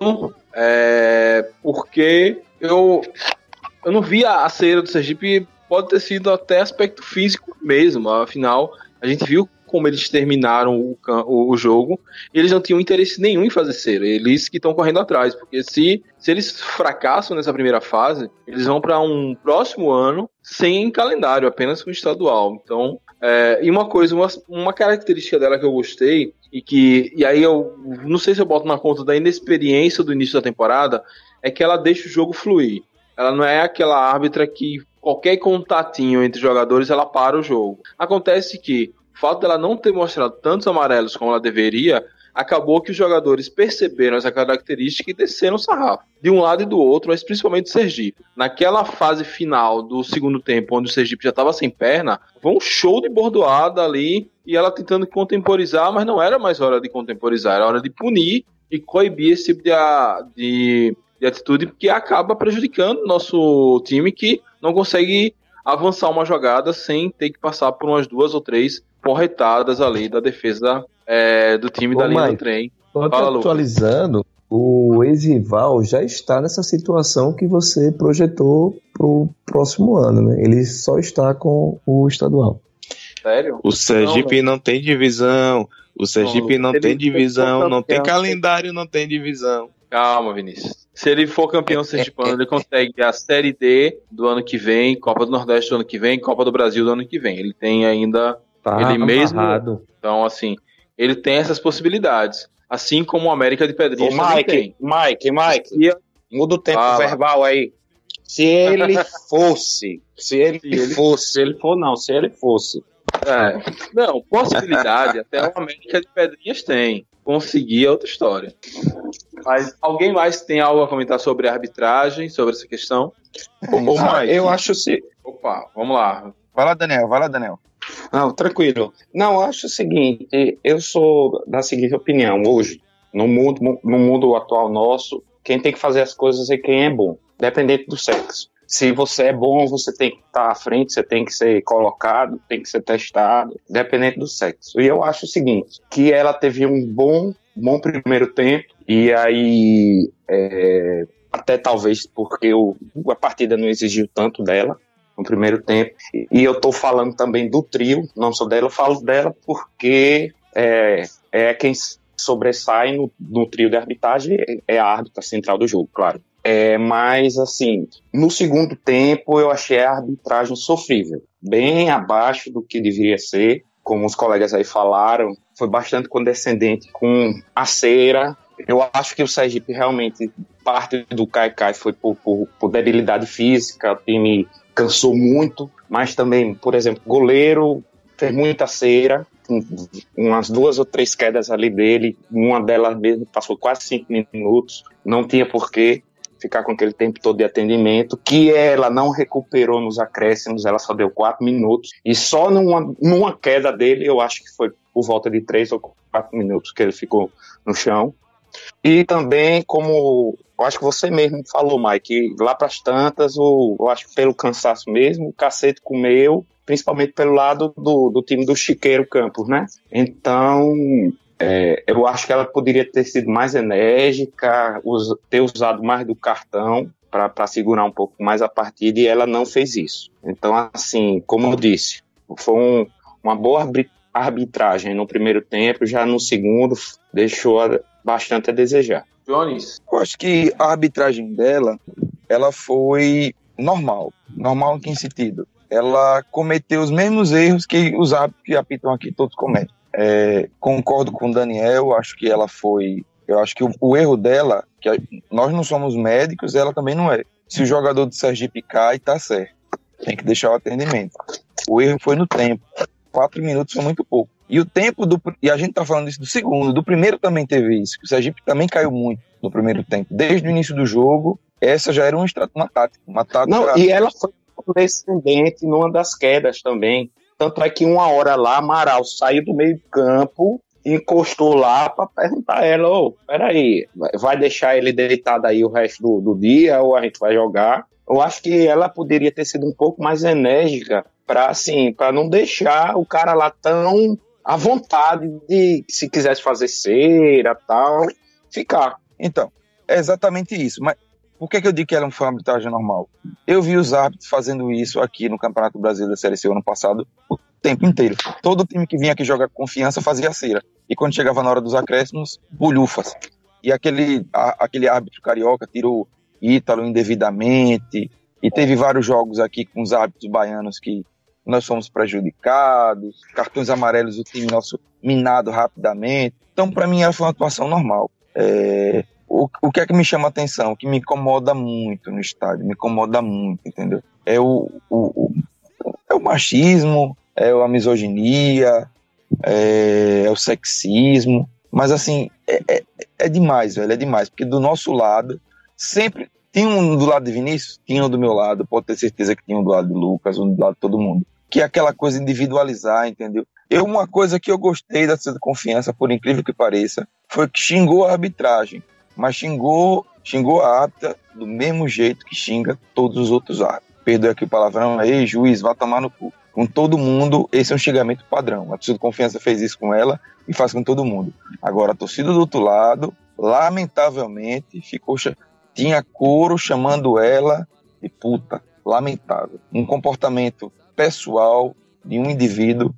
é, porque eu eu não vi a, a cera do Sergipe, pode ter sido até aspecto físico mesmo, afinal, a gente viu como eles terminaram o, o, jogo, eles não tinham interesse nenhum em fazer cera. Eles que estão correndo atrás, porque se, se eles fracassam nessa primeira fase, eles vão para um próximo ano sem calendário, apenas com estadual. Então, é, e uma coisa, uma, uma característica dela que eu gostei, e que, e aí eu não sei se eu boto na conta da inexperiência do início da temporada, é que ela deixa o jogo fluir. Ela não é aquela árbitra que qualquer contatinho entre jogadores ela para o jogo. Acontece que o fato dela não ter mostrado tantos amarelos como ela deveria, acabou que os jogadores perceberam essa característica e desceram o sarrafo. De um lado e do outro, mas principalmente o Sergipe. Naquela fase final do segundo tempo, onde o Sergipe já estava sem perna, foi um show de bordoada ali e ela tentando contemporizar, mas não era mais hora de contemporizar, era hora de punir e coibir esse tipo de, de, de atitude que acaba prejudicando nosso time que não consegue avançar uma jogada sem ter que passar por umas duas ou três porretadas ali da defesa é, do time Ô, da linha do trem. Fala, atualizando, o Exival já está nessa situação que você projetou para o próximo ano, né? Ele só está com o estadual. Sério? O Sergipe não, não tem divisão. O Sergipe não, não tem divisão, não tem calendário, não tem divisão. Calma, Vinícius. Se ele for campeão sergipano, ele consegue a Série D do ano que vem, Copa do Nordeste do ano que vem, Copa do Brasil do ano que vem. Ele tem ainda Tá ele mesmo. Então, assim, ele tem essas possibilidades. Assim como o América de Pedrinhas Ô, Mike, tem. Mike, Mike, e... muda o tempo Fala. verbal aí. Se ele fosse, se ele, se ele fosse, se ele for não, se ele fosse. É, não, possibilidade até o América de Pedrinhas tem. Conseguir é outra história. Mas alguém mais tem algo a comentar sobre a arbitragem, sobre essa questão? Ô, ah, eu acho se. Opa, vamos lá. Vai lá, Daniel, vai lá, Daniel. Não, tranquilo. Não, acho o seguinte, eu sou da seguinte opinião, hoje, no mundo, no mundo atual nosso, quem tem que fazer as coisas é quem é bom, dependente do sexo. Se você é bom, você tem que estar à frente, você tem que ser colocado, tem que ser testado, dependente do sexo. E eu acho o seguinte, que ela teve um bom, bom primeiro tempo, e aí, é, até talvez porque o, a partida não exigiu tanto dela, no primeiro tempo. E eu estou falando também do trio, não sou dela, eu falo dela porque é, é quem sobressai no, no trio de arbitragem, é a árbitra central do jogo, claro. É, mas, assim, no segundo tempo eu achei a arbitragem sofrível, bem abaixo do que deveria ser, como os colegas aí falaram, foi bastante condescendente com a cera. Eu acho que o Sergipe realmente, parte do Caicai foi por, por, por debilidade física, o time cansou muito, mas também, por exemplo, goleiro fez muita cera, umas duas ou três quedas ali dele, uma delas mesmo passou quase cinco minutos, não tinha porquê ficar com aquele tempo todo de atendimento, que ela não recuperou nos acréscimos, ela só deu quatro minutos, e só numa, numa queda dele, eu acho que foi por volta de três ou quatro minutos que ele ficou no chão. E também, como eu acho que você mesmo falou, Mike, lá para as tantas, o, eu acho que pelo cansaço mesmo, o cacete comeu, principalmente pelo lado do, do time do Chiqueiro Campos, né? Então, é, eu acho que ela poderia ter sido mais enérgica, us, ter usado mais do cartão para segurar um pouco mais a partida e ela não fez isso. Então, assim, como eu disse, foi um, uma boa arbitragem no primeiro tempo, já no segundo deixou bastante a desejar. Jones? Eu acho que a arbitragem dela, ela foi normal. Normal em que sentido? Ela cometeu os mesmos erros que os árbitros que apitam aqui todos cometem. É, concordo com o Daniel, acho que ela foi. Eu acho que o, o erro dela, que a, nós não somos médicos, ela também não é. Se o jogador do Sergipe cai, tá certo. Tem que deixar o atendimento. O erro foi no tempo. Quatro minutos foi muito pouco. E o tempo do. E a gente tá falando isso do segundo, do primeiro também teve isso. O Sergipe também caiu muito no primeiro tempo. Desde o início do jogo, essa já era uma, uma tática. Uma tática Não, e ela foi descendente numa das quedas também. Tanto é que uma hora lá, Amaral saiu do meio campo, encostou lá para perguntar a ela: Ô, peraí, vai deixar ele deitado aí o resto do, do dia ou a gente vai jogar? Eu acho que ela poderia ter sido um pouco mais enérgica para assim, para não deixar o cara lá tão à vontade de, se quisesse fazer cera tal, ficar. Então, é exatamente isso. Mas Por que, que eu digo que ela foi uma arbitragem normal? Eu vi os árbitros fazendo isso aqui no Campeonato Brasileiro da Série C ano passado o tempo inteiro. Todo time que vinha aqui jogar confiança fazia cera. E quando chegava na hora dos acréscimos, bolhufas. E aquele, a, aquele árbitro carioca tirou Ítalo indevidamente. E teve vários jogos aqui com os árbitros baianos que nós fomos prejudicados, cartões amarelos, o time nosso minado rapidamente. Então, para mim, ela foi uma atuação normal. É, o, o que é que me chama a atenção? O que me incomoda muito no estádio, me incomoda muito, entendeu? É o, o, o é o machismo, é a misoginia, é, é o sexismo. Mas, assim, é, é, é demais, velho, é demais. Porque do nosso lado, sempre tinha um do lado de Vinícius, tinha um do meu lado, pode ter certeza que tinha um do lado de Lucas, um do lado de todo mundo que é aquela coisa individualizar, entendeu? Eu, uma coisa que eu gostei da de confiança, por incrível que pareça, foi que xingou a arbitragem, mas xingou, xingou a árbitra do mesmo jeito que xinga todos os outros árbitros. Perdoe aqui o palavrão, ei, juiz, vá tomar no cu. Com todo mundo, esse é um xingamento padrão. A torcida de confiança fez isso com ela e faz com todo mundo. Agora, a torcida do outro lado, lamentavelmente, ficou tinha coro chamando ela de puta. Lamentável. Um comportamento pessoal de um indivíduo,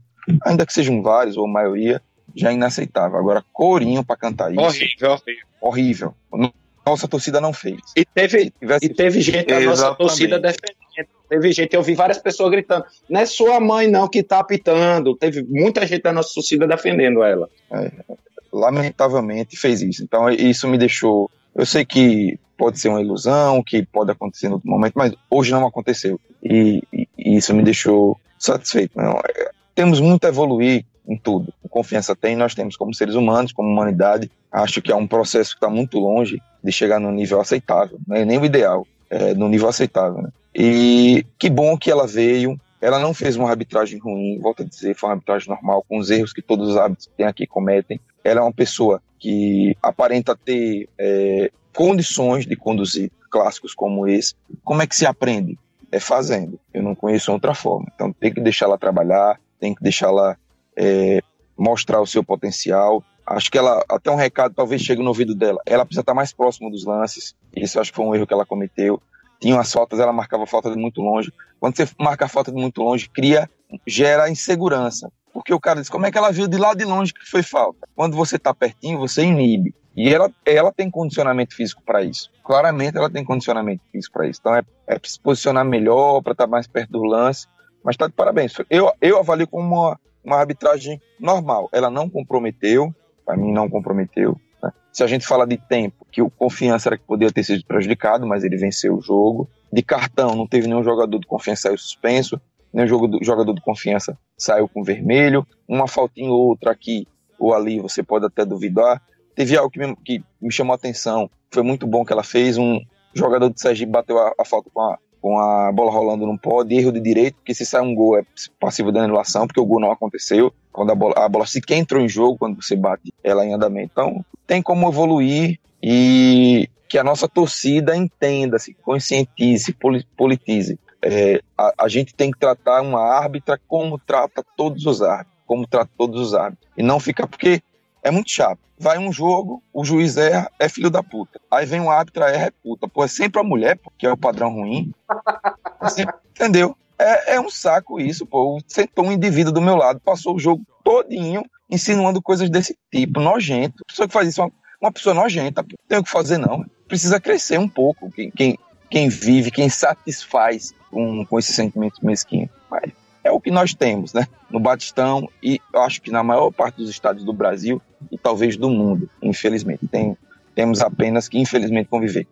ainda que sejam vários ou a maioria, já é inaceitável. Agora, corinho para cantar isso. Horrível, horrível. Horrível. Nossa torcida não fez. E teve, e teve gente da nossa torcida defendendo. Teve gente, eu vi várias pessoas gritando. Não é sua mãe, não, que tá apitando. Teve muita gente da nossa torcida defendendo ela. É, lamentavelmente fez isso. Então, isso me deixou. Eu sei que pode ser uma ilusão, que pode acontecer em outro momento, mas hoje não aconteceu. E, e, e isso me deixou satisfeito. Não, é, temos muito a evoluir em tudo. Confiança tem, nós temos como seres humanos, como humanidade. Acho que é um processo que está muito longe de chegar no nível aceitável, não é nem o ideal, é no nível aceitável. Né? E que bom que ela veio. Ela não fez uma arbitragem ruim, volto a dizer, foi uma arbitragem normal, com os erros que todos os árbitros que tem aqui cometem. Ela é uma pessoa que aparenta ter é, condições de conduzir clássicos como esse. Como é que se aprende? É fazendo. Eu não conheço outra forma. Então tem que deixá-la trabalhar, tem que deixá-la é, mostrar o seu potencial. Acho que ela, até um recado talvez chegue no ouvido dela. Ela precisa estar mais próximo dos lances. Isso acho que foi um erro que ela cometeu. Tinha as faltas, ela marcava falta de muito longe. Quando você marca a falta de muito longe, cria, gera insegurança. Porque o cara diz, como é que ela viu de lá de longe que foi falta? Quando você está pertinho, você inibe. E ela, ela tem condicionamento físico para isso. Claramente ela tem condicionamento físico para isso. Então é, é se posicionar melhor, para estar tá mais perto do lance. Mas está de parabéns. Eu, eu avalio como uma, uma arbitragem normal. Ela não comprometeu, para mim não comprometeu. Né? Se a gente fala de tempo, que o confiança era que poderia ter sido prejudicado, mas ele venceu o jogo. De cartão, não teve nenhum jogador de confiança saiu suspenso, nenhum jogador, jogador de confiança saiu com vermelho. Uma faltinha ou outra aqui ou ali você pode até duvidar. Teve algo que me, que me chamou a atenção, foi muito bom que ela fez. Um jogador de Sergipe bateu a, a falta com a, com a bola rolando não pode, erro de direito, porque se sai um gol é passivo de anulação, porque o gol não aconteceu. Quando a bola, a bola sequer entrou em jogo, quando você bate ela em andamento. Então, tem como evoluir e que a nossa torcida entenda, se conscientize, politize. É, a, a, gente tem que tratar uma árbitra como trata todos os árbitros, como trata todos os árbitros. E não ficar, porque é muito chato. Vai um jogo, o juiz erra, é filho da puta. Aí vem um árbitro, erra, é puta. Pô, é sempre a mulher, porque é o padrão ruim. É sempre, entendeu? É, é, um saco isso, pô. Sentou um indivíduo do meu lado, passou o jogo todinho insinuando coisas desse tipo, nojento. A pessoa que faz isso é uma, uma pessoa nojenta, pô. Tem o que fazer, não. Precisa crescer um pouco. Quem, quem, quem vive, quem satisfaz com, com esse sentimento mesquinho. Mas é o que nós temos, né? No Batistão e acho que na maior parte dos estados do Brasil e talvez do mundo, infelizmente. Tem, temos apenas que, infelizmente, conviver.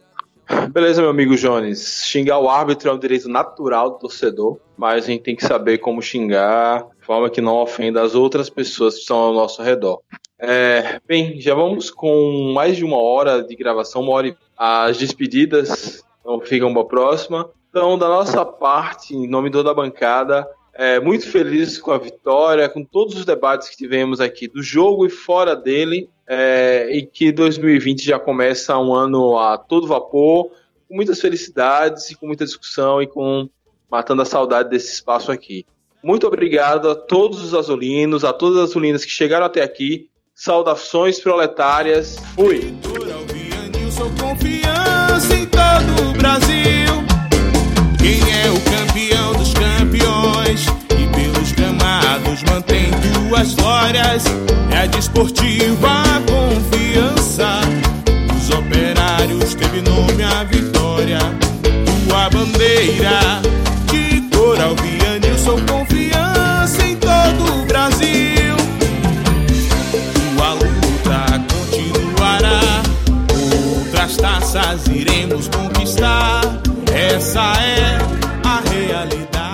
Beleza, meu amigo Jones. Xingar o árbitro é um direito natural do torcedor, mas a gente tem que saber como xingar de forma que não ofenda as outras pessoas que estão ao nosso redor. É, bem, já vamos com mais de uma hora de gravação, uma hora e... as despedidas, então ficam para a próxima. Então, da nossa parte, em nome de toda a bancada, é, muito feliz com a vitória, com todos os debates que tivemos aqui do jogo e fora dele, é, e que 2020 já começa um ano a todo vapor, com muitas felicidades e com muita discussão e com matando a saudade desse espaço aqui. Muito obrigado a todos os azulinos, a todas as azulinas que chegaram até aqui. Saudações proletárias. Fui! Confiança em todo e pelos gramados mantém duas glórias. É a desportiva a confiança dos operários, teve nome a vitória. Tua bandeira de cor alviane, sou confiança em todo o Brasil. Tua luta continuará, outras taças iremos conquistar. Essa é a realidade.